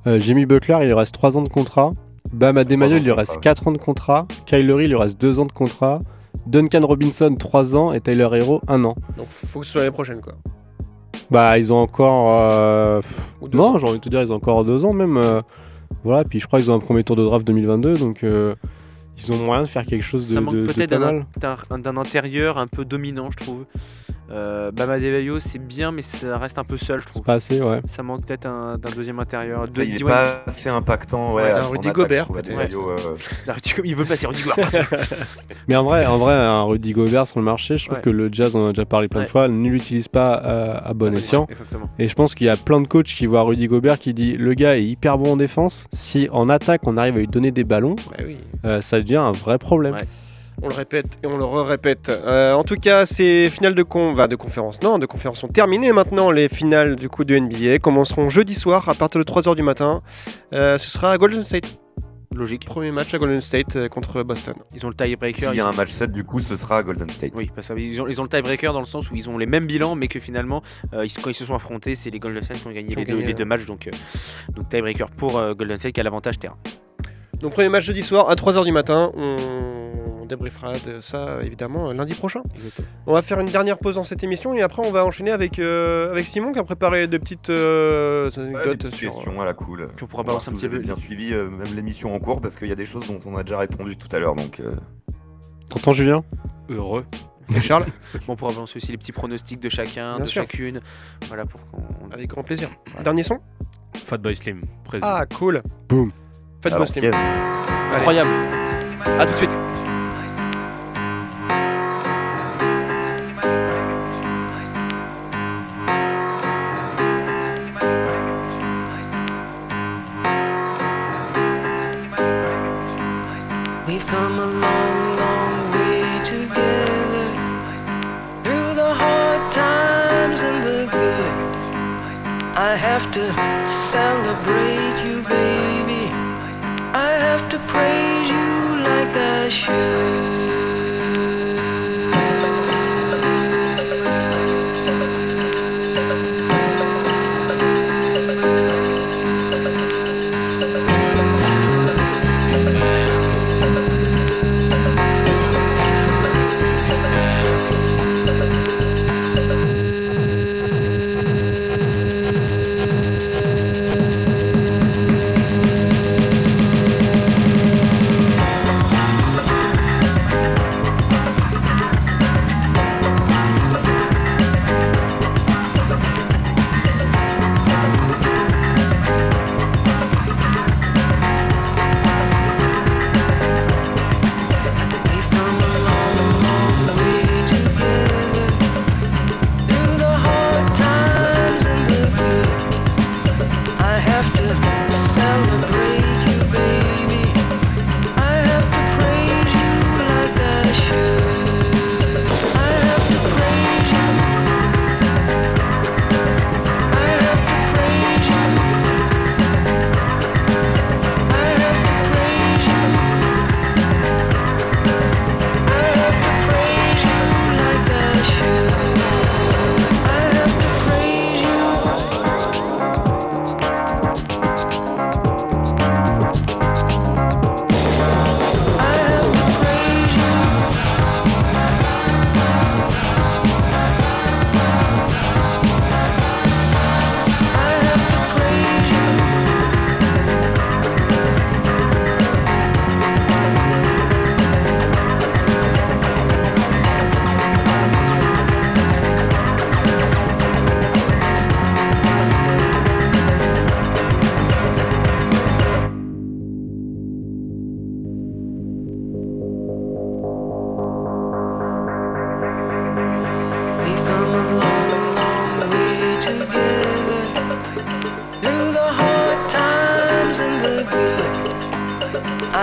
Speaker 3: euh, Jimmy Butler, il lui reste 3 ans de contrat. Bam Adebayo, il lui reste
Speaker 6: ouais.
Speaker 3: 4 ans de contrat. Kyler, il lui reste 2 ans de contrat. Duncan Robinson, 3 ans. Et Tyler Hero, 1 an.
Speaker 2: Donc faut que ce soit l'année prochaine quoi.
Speaker 3: Bah, ils ont encore. euh,
Speaker 2: deux
Speaker 3: Non, j'ai envie de te dire, ils ont encore 2 ans même. euh, Voilà, puis je crois qu'ils ont un premier tour de draft 2022. Donc, euh, ils ont moyen de faire quelque chose de,
Speaker 4: Ça manque peut-être d'un intérieur un peu dominant, je trouve. Euh, Bam Adebayo, c'est bien, mais ça reste un peu seul, je trouve.
Speaker 3: Pas assez, ouais.
Speaker 4: Ça manque peut-être un- d'un deuxième intérieur. De,
Speaker 6: il est pas assez impactant, ouais.
Speaker 2: Ouais,
Speaker 6: en
Speaker 2: un Rudy
Speaker 6: attaque,
Speaker 2: Gobert, peut-être.
Speaker 6: Euh, [laughs]
Speaker 4: Rudy il veut passer Rudy Gobert. [laughs]
Speaker 3: Mais en vrai, en vrai, un Rudy Gobert sur le marché, je trouve
Speaker 4: Ouais.
Speaker 3: que le Jazz, on en a déjà parlé plein
Speaker 4: Ouais.
Speaker 3: de fois, ne l'utilise pas euh, à bon escient.
Speaker 4: Exactement.
Speaker 3: Et je pense qu'il y a plein de coachs qui voient Rudy Gobert qui dit le gars est hyper bon en défense. Si en attaque on arrive à lui donner des ballons,
Speaker 2: Ouais, oui.
Speaker 3: euh, ça devient un vrai problème.
Speaker 2: On le répète et on le répète. en tout cas, ces finales de con, bah, de conférence, non, de conférence sont terminées maintenant. Les finales du coup de NBA commenceront jeudi soir à partir de 3h du matin. Euh, ce sera à Golden State.
Speaker 4: Logique.
Speaker 2: Premier match à Golden State euh, contre Boston.
Speaker 4: Ils ont le tiebreaker.
Speaker 6: S'il y a un match 7, du coup, ce sera à Golden State.
Speaker 4: Oui, parce qu'ils ont, ils ont le tiebreaker dans le sens où ils ont les mêmes bilans, mais que finalement, euh, ils- quand ils se sont affrontés, c'est les Golden State qui ont gagné,
Speaker 2: Qui ont
Speaker 4: les, deux,
Speaker 2: gagné,
Speaker 4: les
Speaker 2: ouais.
Speaker 4: deux matchs. Donc, euh, donc tiebreaker pour euh, Golden State qui a l'avantage terrain.
Speaker 2: Donc premier match jeudi soir à 3h du matin. On débriefera de ça évidemment lundi prochain. On va faire une dernière pause dans cette émission et après on va enchaîner avec, euh, avec Simon qui a préparé de petites euh,
Speaker 6: Ouais, des
Speaker 2: anecdotes
Speaker 6: petites
Speaker 2: sur...
Speaker 6: questions à la cool.
Speaker 4: Puis on pourra balancer
Speaker 6: si
Speaker 4: un
Speaker 6: vous
Speaker 4: petit
Speaker 6: avez
Speaker 4: peu.
Speaker 6: bien suivi euh, même l'émission en cours parce qu'il y a des choses dont on a déjà répondu tout à l'heure. Donc, euh,
Speaker 3: T'entends Julien?
Speaker 5: Heureux.
Speaker 2: Et Charles? [laughs]
Speaker 4: Bon, on pourra balancer aussi les petits pronostics de chacun,
Speaker 2: Bien
Speaker 4: de
Speaker 2: sûr.
Speaker 4: chacune. Voilà pour qu'on.
Speaker 2: Avec grand plaisir. Dernier son?
Speaker 5: Fatboy Slim, président.
Speaker 2: Ah cool.
Speaker 6: À
Speaker 2: vos streams.
Speaker 6: l'ancienne.
Speaker 4: Incroyable.
Speaker 2: A tout de suite.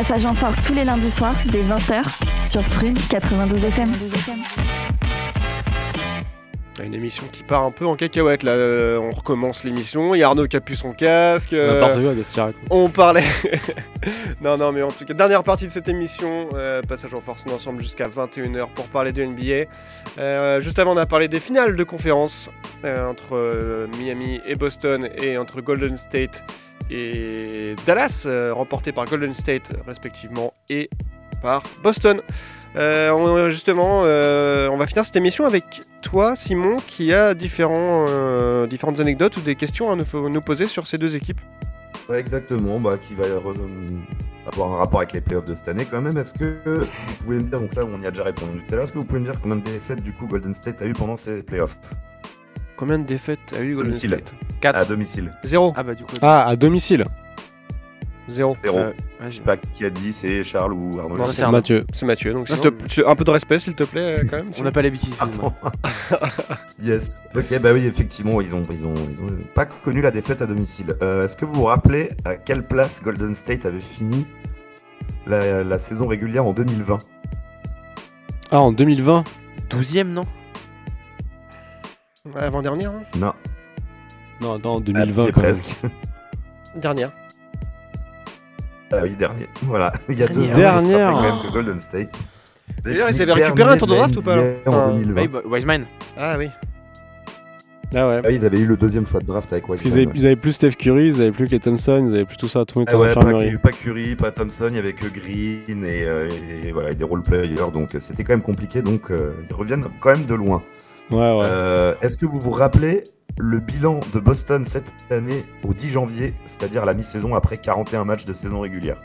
Speaker 1: Passage en Force tous les lundis soirs dès 20h sur Prune 92 FM.
Speaker 2: Une émission qui part un peu en cacahuète là. Euh, on recommence l'émission. Il y a Arnaud qui a pu son casque. euh, on parlait. [laughs] non, non, mais en tout cas, dernière partie de cette émission. euh, passage en force, ensemble jusqu'à 21h pour parler de NBA. Euh, juste avant, on a parlé des finales de conférence euh, entre euh, Miami et Boston et entre Golden State et Dallas, euh, remportées par Golden State respectivement et par Boston. Euh, justement, euh, on va finir cette émission avec toi, Simon, qui a différentes anecdotes ou des questions à nous, poser sur ces deux équipes.
Speaker 6: Ouais, exactement, bah, qui va avoir un rapport avec les playoffs de cette année quand même. Est-ce que vous pouvez me dire, donc ça on y a déjà répondu tout à l'heure, est-ce que vous pouvez me dire combien de défaites du coup Golden State a eu pendant ces playoffs?
Speaker 2: Combien de défaites a eu Golden
Speaker 6: Domicile.
Speaker 2: State
Speaker 4: 4.
Speaker 6: À domicile.
Speaker 2: Zéro.
Speaker 4: Ah bah du coup.
Speaker 3: Ah, à domicile.
Speaker 2: Zéro.
Speaker 6: Zéro.
Speaker 4: euh, ouais,
Speaker 6: Je sais pas qui a dit, c'est Charles ou Arnaud.
Speaker 2: Non,
Speaker 4: c'est.
Speaker 3: Mathieu.
Speaker 2: C'est Mathieu. Donc,
Speaker 4: Non,
Speaker 2: te-
Speaker 4: non,
Speaker 2: un peu de respect, s'il te plaît, euh, quand même. [laughs]
Speaker 4: On n'a pas l'habitude. [laughs]
Speaker 6: yes. Ok, bah oui, effectivement, ils ont, ils ont, ils ont pas connu la défaite à domicile. Euh, Est-ce que vous vous rappelez à quelle place Golden State avait fini la, la saison régulière en 2020
Speaker 3: Ah, en 2020
Speaker 4: 12ème, non?
Speaker 2: Ouais, Avant-dernière. hein
Speaker 6: Non,
Speaker 3: Non, non, en
Speaker 6: ah,
Speaker 3: 2020
Speaker 6: c'est
Speaker 3: quand même.
Speaker 6: presque.
Speaker 2: Dernière.
Speaker 6: Ah oui, dernier. Voilà. Il y a deux ans,
Speaker 3: Dernière.
Speaker 6: quand même que Golden State.
Speaker 2: D'ailleurs, ils avaient récupéré un tour de draft ou pas,
Speaker 6: En 2020.
Speaker 4: Bah, bah, Wiseman.
Speaker 2: Ah oui.
Speaker 3: Ah ouais.
Speaker 6: Ah, ils avaient eu le deuxième choix de draft avec Wiseman.
Speaker 3: ils avaient plus Steph Curry, ils avaient plus Clay Thompson, ils avaient plus tout ça, tout le monde était
Speaker 6: Ah ouais, pas, pas Curry, pas Thompson, il y avait que Green et, euh, et voilà, et des role players, donc euh, c'était quand même compliqué, donc euh, ils reviennent quand même de loin.
Speaker 3: Ouais, ouais.
Speaker 6: Euh, Est-ce que vous vous rappelez le bilan de Boston cette année au 10 janvier, c'est-à-dire la mi-saison après 41 matchs de saison régulière?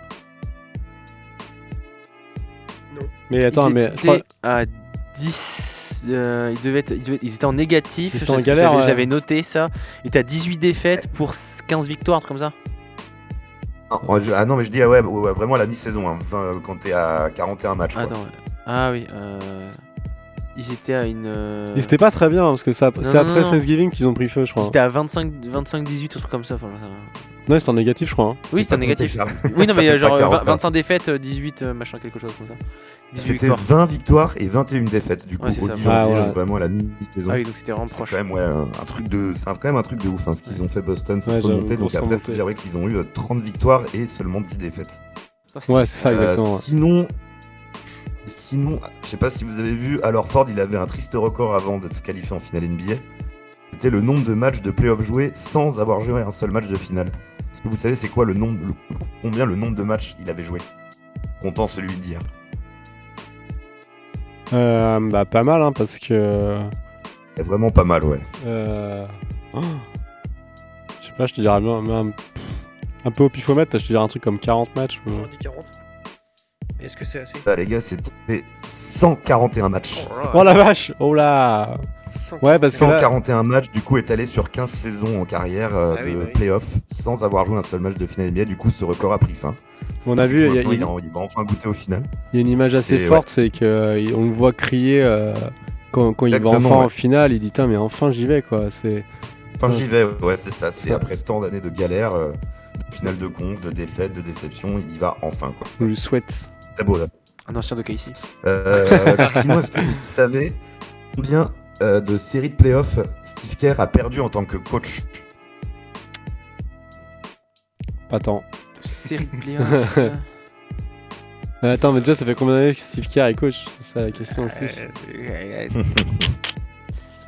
Speaker 3: Mais attends, mais.
Speaker 4: à 10. euh, ils, devaient être- ils, devaient- ils étaient en négatif.
Speaker 3: Ils étaient en galère, ouais.
Speaker 4: L'avais noté ça. Ils étaient à 18 défaites pour 15 victoires, un truc comme ça.
Speaker 6: ah, je- ah non, mais je dis ah ouais, ouais, ouais, vraiment à la mi-saison, hein, 20, quand t'es à 41 matchs. quoi.
Speaker 4: Attends. ouais. Ah oui. euh, Ils étaient à une. euh,
Speaker 3: Ils étaient pas très bien, parce que ça- c'est après
Speaker 4: non.
Speaker 3: Thanksgiving qu'ils ont pris feu, je
Speaker 4: Ils
Speaker 3: crois.
Speaker 4: étaient à 25, 25-18, un truc comme ça. enfin, rien.
Speaker 3: Non, c'était en négatif, je crois. hein.
Speaker 4: Oui,
Speaker 6: C'est
Speaker 4: c'était en négatif. Oui, non,
Speaker 6: Ça
Speaker 4: mais euh, genre
Speaker 6: pas
Speaker 4: euh,
Speaker 6: 40,
Speaker 4: 20 25 défaites, euh, 18, euh, machin, quelque chose comme ça. 18
Speaker 6: C'était
Speaker 4: victoires.
Speaker 6: 20 victoires et 21 défaites du coup
Speaker 4: Ouais, c'est
Speaker 6: au
Speaker 4: ça.
Speaker 6: 10
Speaker 3: Ah,
Speaker 6: janvier,
Speaker 3: ouais.
Speaker 6: vraiment à la mi-saison.
Speaker 4: Ah oui, donc c'était vraiment
Speaker 6: C'est
Speaker 4: proche.
Speaker 6: quand même ouais, un, un truc de, c'est quand même un truc de ouf hein, ce qu'ils ont fait Boston, cette remontée. Donc après, ouais, qu'ils ont eu euh, 30 victoires et seulement 10 défaites.
Speaker 3: Ouais, c'est ça, exactement.
Speaker 6: sinon, sinon, je sais pas si vous avez vu, alors Ford, il avait un triste record avant d'être qualifié en finale NBA. C'était le nombre de matchs de playoff joués sans avoir joué un seul match de finale. Est-ce que vous savez c'est quoi le nombre, le- combien le nombre de matchs il avait joué? Comptant celui d'hier.
Speaker 3: Euh, bah, pas mal, hein, parce que.
Speaker 6: Vraiment pas mal, ouais.
Speaker 3: Euh... oh. Je sais pas, je te dirais même, même- un peu au pifomètre, je te dirais un truc comme 40 matchs. ou-
Speaker 2: J'en dis 40. Est-ce que c'est assez
Speaker 6: Bah, les gars, c'était 141 matchs.
Speaker 3: Oh la vache Oh là Ouais, parce que là,
Speaker 6: 141 matchs, du coup, est allé sur 15 saisons en carrière euh,
Speaker 2: Ah
Speaker 6: de
Speaker 2: oui, bah oui.
Speaker 6: playoff sans avoir joué un seul match de finale NBA. Du coup, ce record a pris fin.
Speaker 3: on a vu, il y, a-
Speaker 6: Maintenant,
Speaker 3: il
Speaker 6: il,
Speaker 3: y a-
Speaker 6: en- il va enfin goûter au final.
Speaker 3: il y a une image assez forte, c'est qu'on le voit crier euh, quand, quand il va enfin
Speaker 6: ouais.
Speaker 3: en finale, il dit mais enfin j'y vais quoi. C'est
Speaker 6: Enfin, j'y vais, ouais, c'est ça. C'est après tant d'années de galère, euh, de finale de conf, de défaite, de déception, il y va enfin, quoi.
Speaker 3: On lui souhaite.
Speaker 6: Très beau, là.
Speaker 4: Un ancien de KC.
Speaker 6: Euh, [laughs] sinon, est-ce que vous savez combien euh, de séries de playoffs Steve Kerr a perdu en tant que coach?
Speaker 3: Pas tant.
Speaker 4: Série de playoffs. [laughs]
Speaker 3: Euh, attends, mais déjà, ça fait combien d'années que Steve Kerr est coach? C'est ça la question aussi.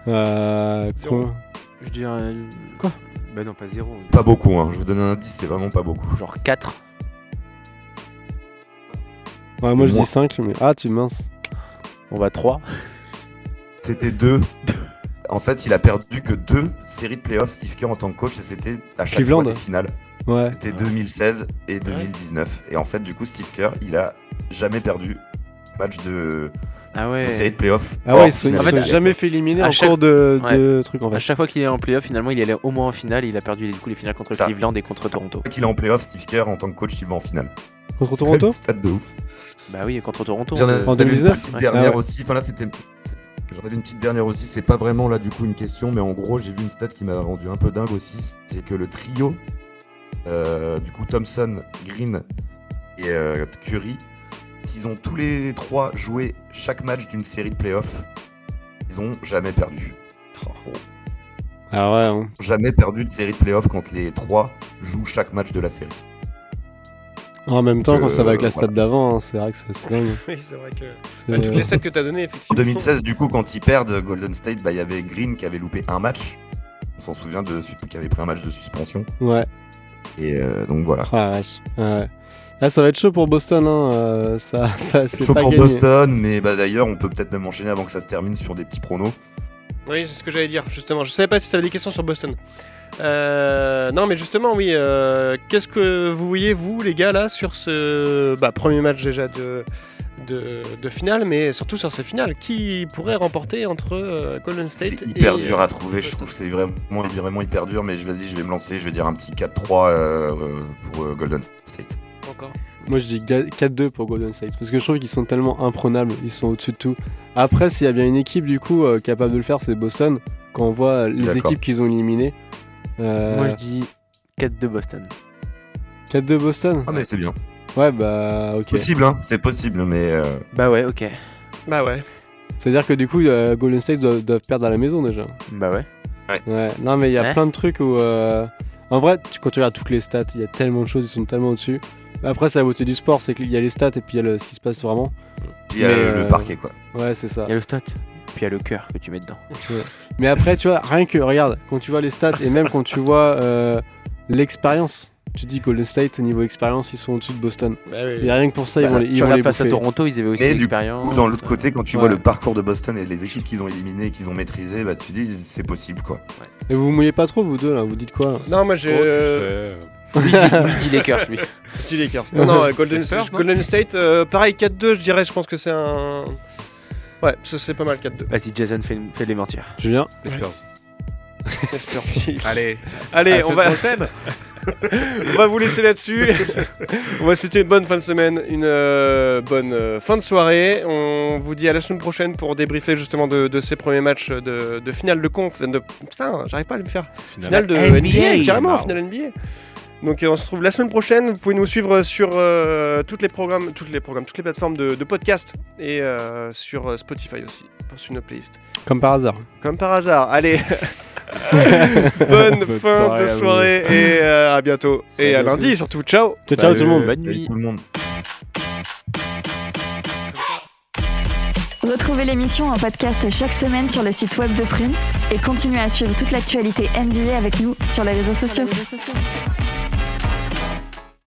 Speaker 3: Euh, [laughs] quoi?
Speaker 4: Je dirais.
Speaker 3: Quoi?
Speaker 4: Bah non, pas zéro.
Speaker 6: Pas beaucoup, hein. je vous donne un indice, c'est vraiment pas beaucoup.
Speaker 4: Genre 4.
Speaker 3: Ouais, moi je dis 5, mais. Ah, tu mince.
Speaker 4: On va 3.
Speaker 6: C'était deux. En fait, il a perdu que deux séries de playoffs, Steve Kerr en tant que coach, et c'était à chaque
Speaker 3: Cleveland.
Speaker 6: fois des finales.
Speaker 3: Ouais.
Speaker 6: C'était 2016 et 2019. Et en fait, du coup, Steve Kerr, il a jamais perdu match de,
Speaker 4: Ah ouais.
Speaker 6: série de playoffs.
Speaker 3: Ah ouais, ils se jamais fait éliminer
Speaker 4: à
Speaker 3: en
Speaker 4: chaque-
Speaker 3: cours de,
Speaker 4: Ouais.
Speaker 3: de trucs en
Speaker 4: À
Speaker 3: fait.
Speaker 4: chaque fois qu'il est en playoff, finalement, il allait au moins en finale il a perdu du coup les finales contre
Speaker 6: Ça.
Speaker 4: Cleveland et contre Toronto.
Speaker 6: Qu'il est en playoff, Steve Kerr, en tant que coach, il va en finale.
Speaker 3: Contre Toronto [laughs]
Speaker 6: Stade de ouf.
Speaker 4: Bah oui, contre Toronto.
Speaker 6: J'en
Speaker 4: euh,
Speaker 6: avais
Speaker 3: En
Speaker 6: une
Speaker 3: 2019?
Speaker 6: petite
Speaker 4: Ouais.
Speaker 6: dernière
Speaker 3: Ah ouais.
Speaker 6: aussi. Enfin là, c'était. J'en avais une petite dernière aussi. C'est pas vraiment là du coup une question, mais en gros, j'ai vu une stat qui m'a rendu un peu dingue aussi. C'est que le trio, euh, du coup, Thompson, Green et euh, Curry, ils ont tous les trois joué chaque match d'une série de playoffs. Ils ont jamais perdu.
Speaker 3: Ah ouais, hein.
Speaker 6: Jamais perdu de série de playoffs quand les trois jouent chaque match de la série.
Speaker 3: En même temps, quand ça va avec la
Speaker 6: Euh,
Speaker 3: stat d'avant, hein, c'est vrai que c'est dingue. [laughs]
Speaker 2: Oui, c'est vrai que.
Speaker 3: C'est-
Speaker 2: Ouais, toutes les stats que tu as données,
Speaker 6: En
Speaker 2: effectivement.
Speaker 6: 2016, du coup, quand ils perdent Golden State, bah, il y avait Green qui avait loupé un match. On s'en souvient de qui avait pris un match de suspension.
Speaker 3: Ouais,
Speaker 6: Et euh, donc voilà.
Speaker 3: oh la vache. Ouais. Là, ça va être chaud pour Boston, hein. euh, ça, [laughs] ça c'est
Speaker 6: Chaud
Speaker 3: pas
Speaker 6: pour
Speaker 3: gagné.
Speaker 6: Boston, mais bah, d'ailleurs, on peut peut-être même enchaîner avant que ça se termine sur des petits pronos.
Speaker 2: Oui, c'est ce que j'allais dire, justement. Je savais pas si tu avais des questions sur Boston. Euh, non, mais justement, oui. euh, Qu'est-ce que vous voyez, vous, les gars, là, sur ce bah, premier match déjà de, de, de finale, mais surtout sur ces finales Qui pourrait remporter entre euh, Golden State
Speaker 6: C'est hyper
Speaker 2: et,
Speaker 6: dur à trouver, je trouve. C'est vraiment, vraiment hyper dur, mais je vas-y, je vais me lancer. Je vais dire un petit 4-3 euh, euh, pour euh, Golden State.
Speaker 2: Encore.
Speaker 3: Moi, je dis ga- 4-2 pour Golden State. Parce que je trouve qu'ils sont tellement imprenables. Ils sont au-dessus de tout. Après, s'il y a bien une équipe, du coup, euh, capable de le faire, c'est Boston. Quand on voit euh, les équipes qu'ils ont éliminées. Euh,
Speaker 4: Moi je dis 4 de Boston.
Speaker 3: 4-2 Boston
Speaker 6: Ah, mais c'est bien.
Speaker 3: Ouais, bah, ok.
Speaker 6: Possible, hein. C'est possible, mais. euh,
Speaker 4: Bah ouais, ok.
Speaker 2: Bah ouais.
Speaker 3: C'est-à-dire que du coup, euh, Golden State doivent, doivent perdre à la maison déjà.
Speaker 4: Bah ouais.
Speaker 3: Ouais, non, mais il y a
Speaker 4: Ouais.
Speaker 3: plein de trucs où. euh, En vrai, tu- quand tu regardes toutes les stats, il y a tellement de choses, ils sont tellement au-dessus. Après, c'est la beauté du sport, c'est qu'il y a les stats et puis il y a le- ce qui se passe vraiment.
Speaker 6: Puis il y a
Speaker 3: Mais,
Speaker 6: le, le
Speaker 3: euh,
Speaker 6: parquet, quoi.
Speaker 3: Ouais, c'est ça.
Speaker 4: Il y a le stat. Puis il y a le cœur que tu mets dedans. [laughs]
Speaker 3: Mais après, tu vois, rien que, regarde, quand tu vois les stats et même quand tu vois euh, l'expérience, tu dis Golden State, au niveau expérience, ils sont au-dessus de Boston.
Speaker 2: Bah oui.
Speaker 3: Et rien que pour ça, ils
Speaker 6: Bah,
Speaker 3: vont les, ils
Speaker 4: tu
Speaker 3: vont les
Speaker 4: face à. Toronto, ils avaient aussi l'expérience.
Speaker 6: Ou dans l'autre côté, quand tu
Speaker 3: Ouais.
Speaker 6: vois le parcours de Boston et les équipes qu'ils ont éliminées et qu'ils ont maîtrisées, bah tu dis c'est possible quoi.
Speaker 3: Et vous vous mouillez pas trop, vous deux, là Vous dites quoi?
Speaker 2: Non, moi j'ai.
Speaker 5: Oh.
Speaker 4: Lui, il dit- dit Lakers, lui. [laughs]
Speaker 2: dis Lakers. Non, non, Golden,
Speaker 4: Les Spurs,
Speaker 2: Golden State, euh, pareil, 4-2, je dirais, je pense que c'est un. Ouais, ça c'est pas mal 4-2.
Speaker 4: Vas-y, Jason, fais, fais les mentir.
Speaker 3: Julien
Speaker 5: Les Spurs.
Speaker 2: Espère. [laughs]
Speaker 5: Allez,
Speaker 2: Allez,
Speaker 5: la
Speaker 2: on
Speaker 5: semaine
Speaker 2: va, [laughs] on va vous laisser là-dessus. on va souhaiter une bonne fin de semaine, une euh, bonne euh, fin de soirée. On vous dit à la semaine prochaine pour débriefer justement de, de ces premiers matchs de, de finale de conf. De, putain, j'arrive pas à le faire. Finale de NBA,
Speaker 5: NBA,
Speaker 2: carrément,
Speaker 5: wow.
Speaker 2: finale NBA. Donc euh, on se retrouve la semaine prochaine. Vous pouvez nous suivre sur euh, toutes les programmes, toutes les programmes, toutes les plateformes de, de podcast et euh, sur Spotify aussi pour suivre nos playlists.
Speaker 3: Comme par hasard.
Speaker 2: Comme par hasard. Allez, [laughs] [laughs] bonne,
Speaker 3: Bonne
Speaker 2: fin
Speaker 3: soirée
Speaker 2: de
Speaker 3: à
Speaker 2: soirée et euh, à bientôt
Speaker 3: Salut
Speaker 2: et à
Speaker 3: à
Speaker 2: lundi
Speaker 3: tous.
Speaker 2: surtout. Ciao.
Speaker 3: Ciao, ciao tout le monde.
Speaker 4: Bonne
Speaker 6: Salut
Speaker 4: nuit.
Speaker 6: tout le monde.
Speaker 1: Retrouvez l'émission en podcast chaque semaine sur le site web de Prune et continuez à suivre toute l'actualité NBA avec nous sur les réseaux sociaux.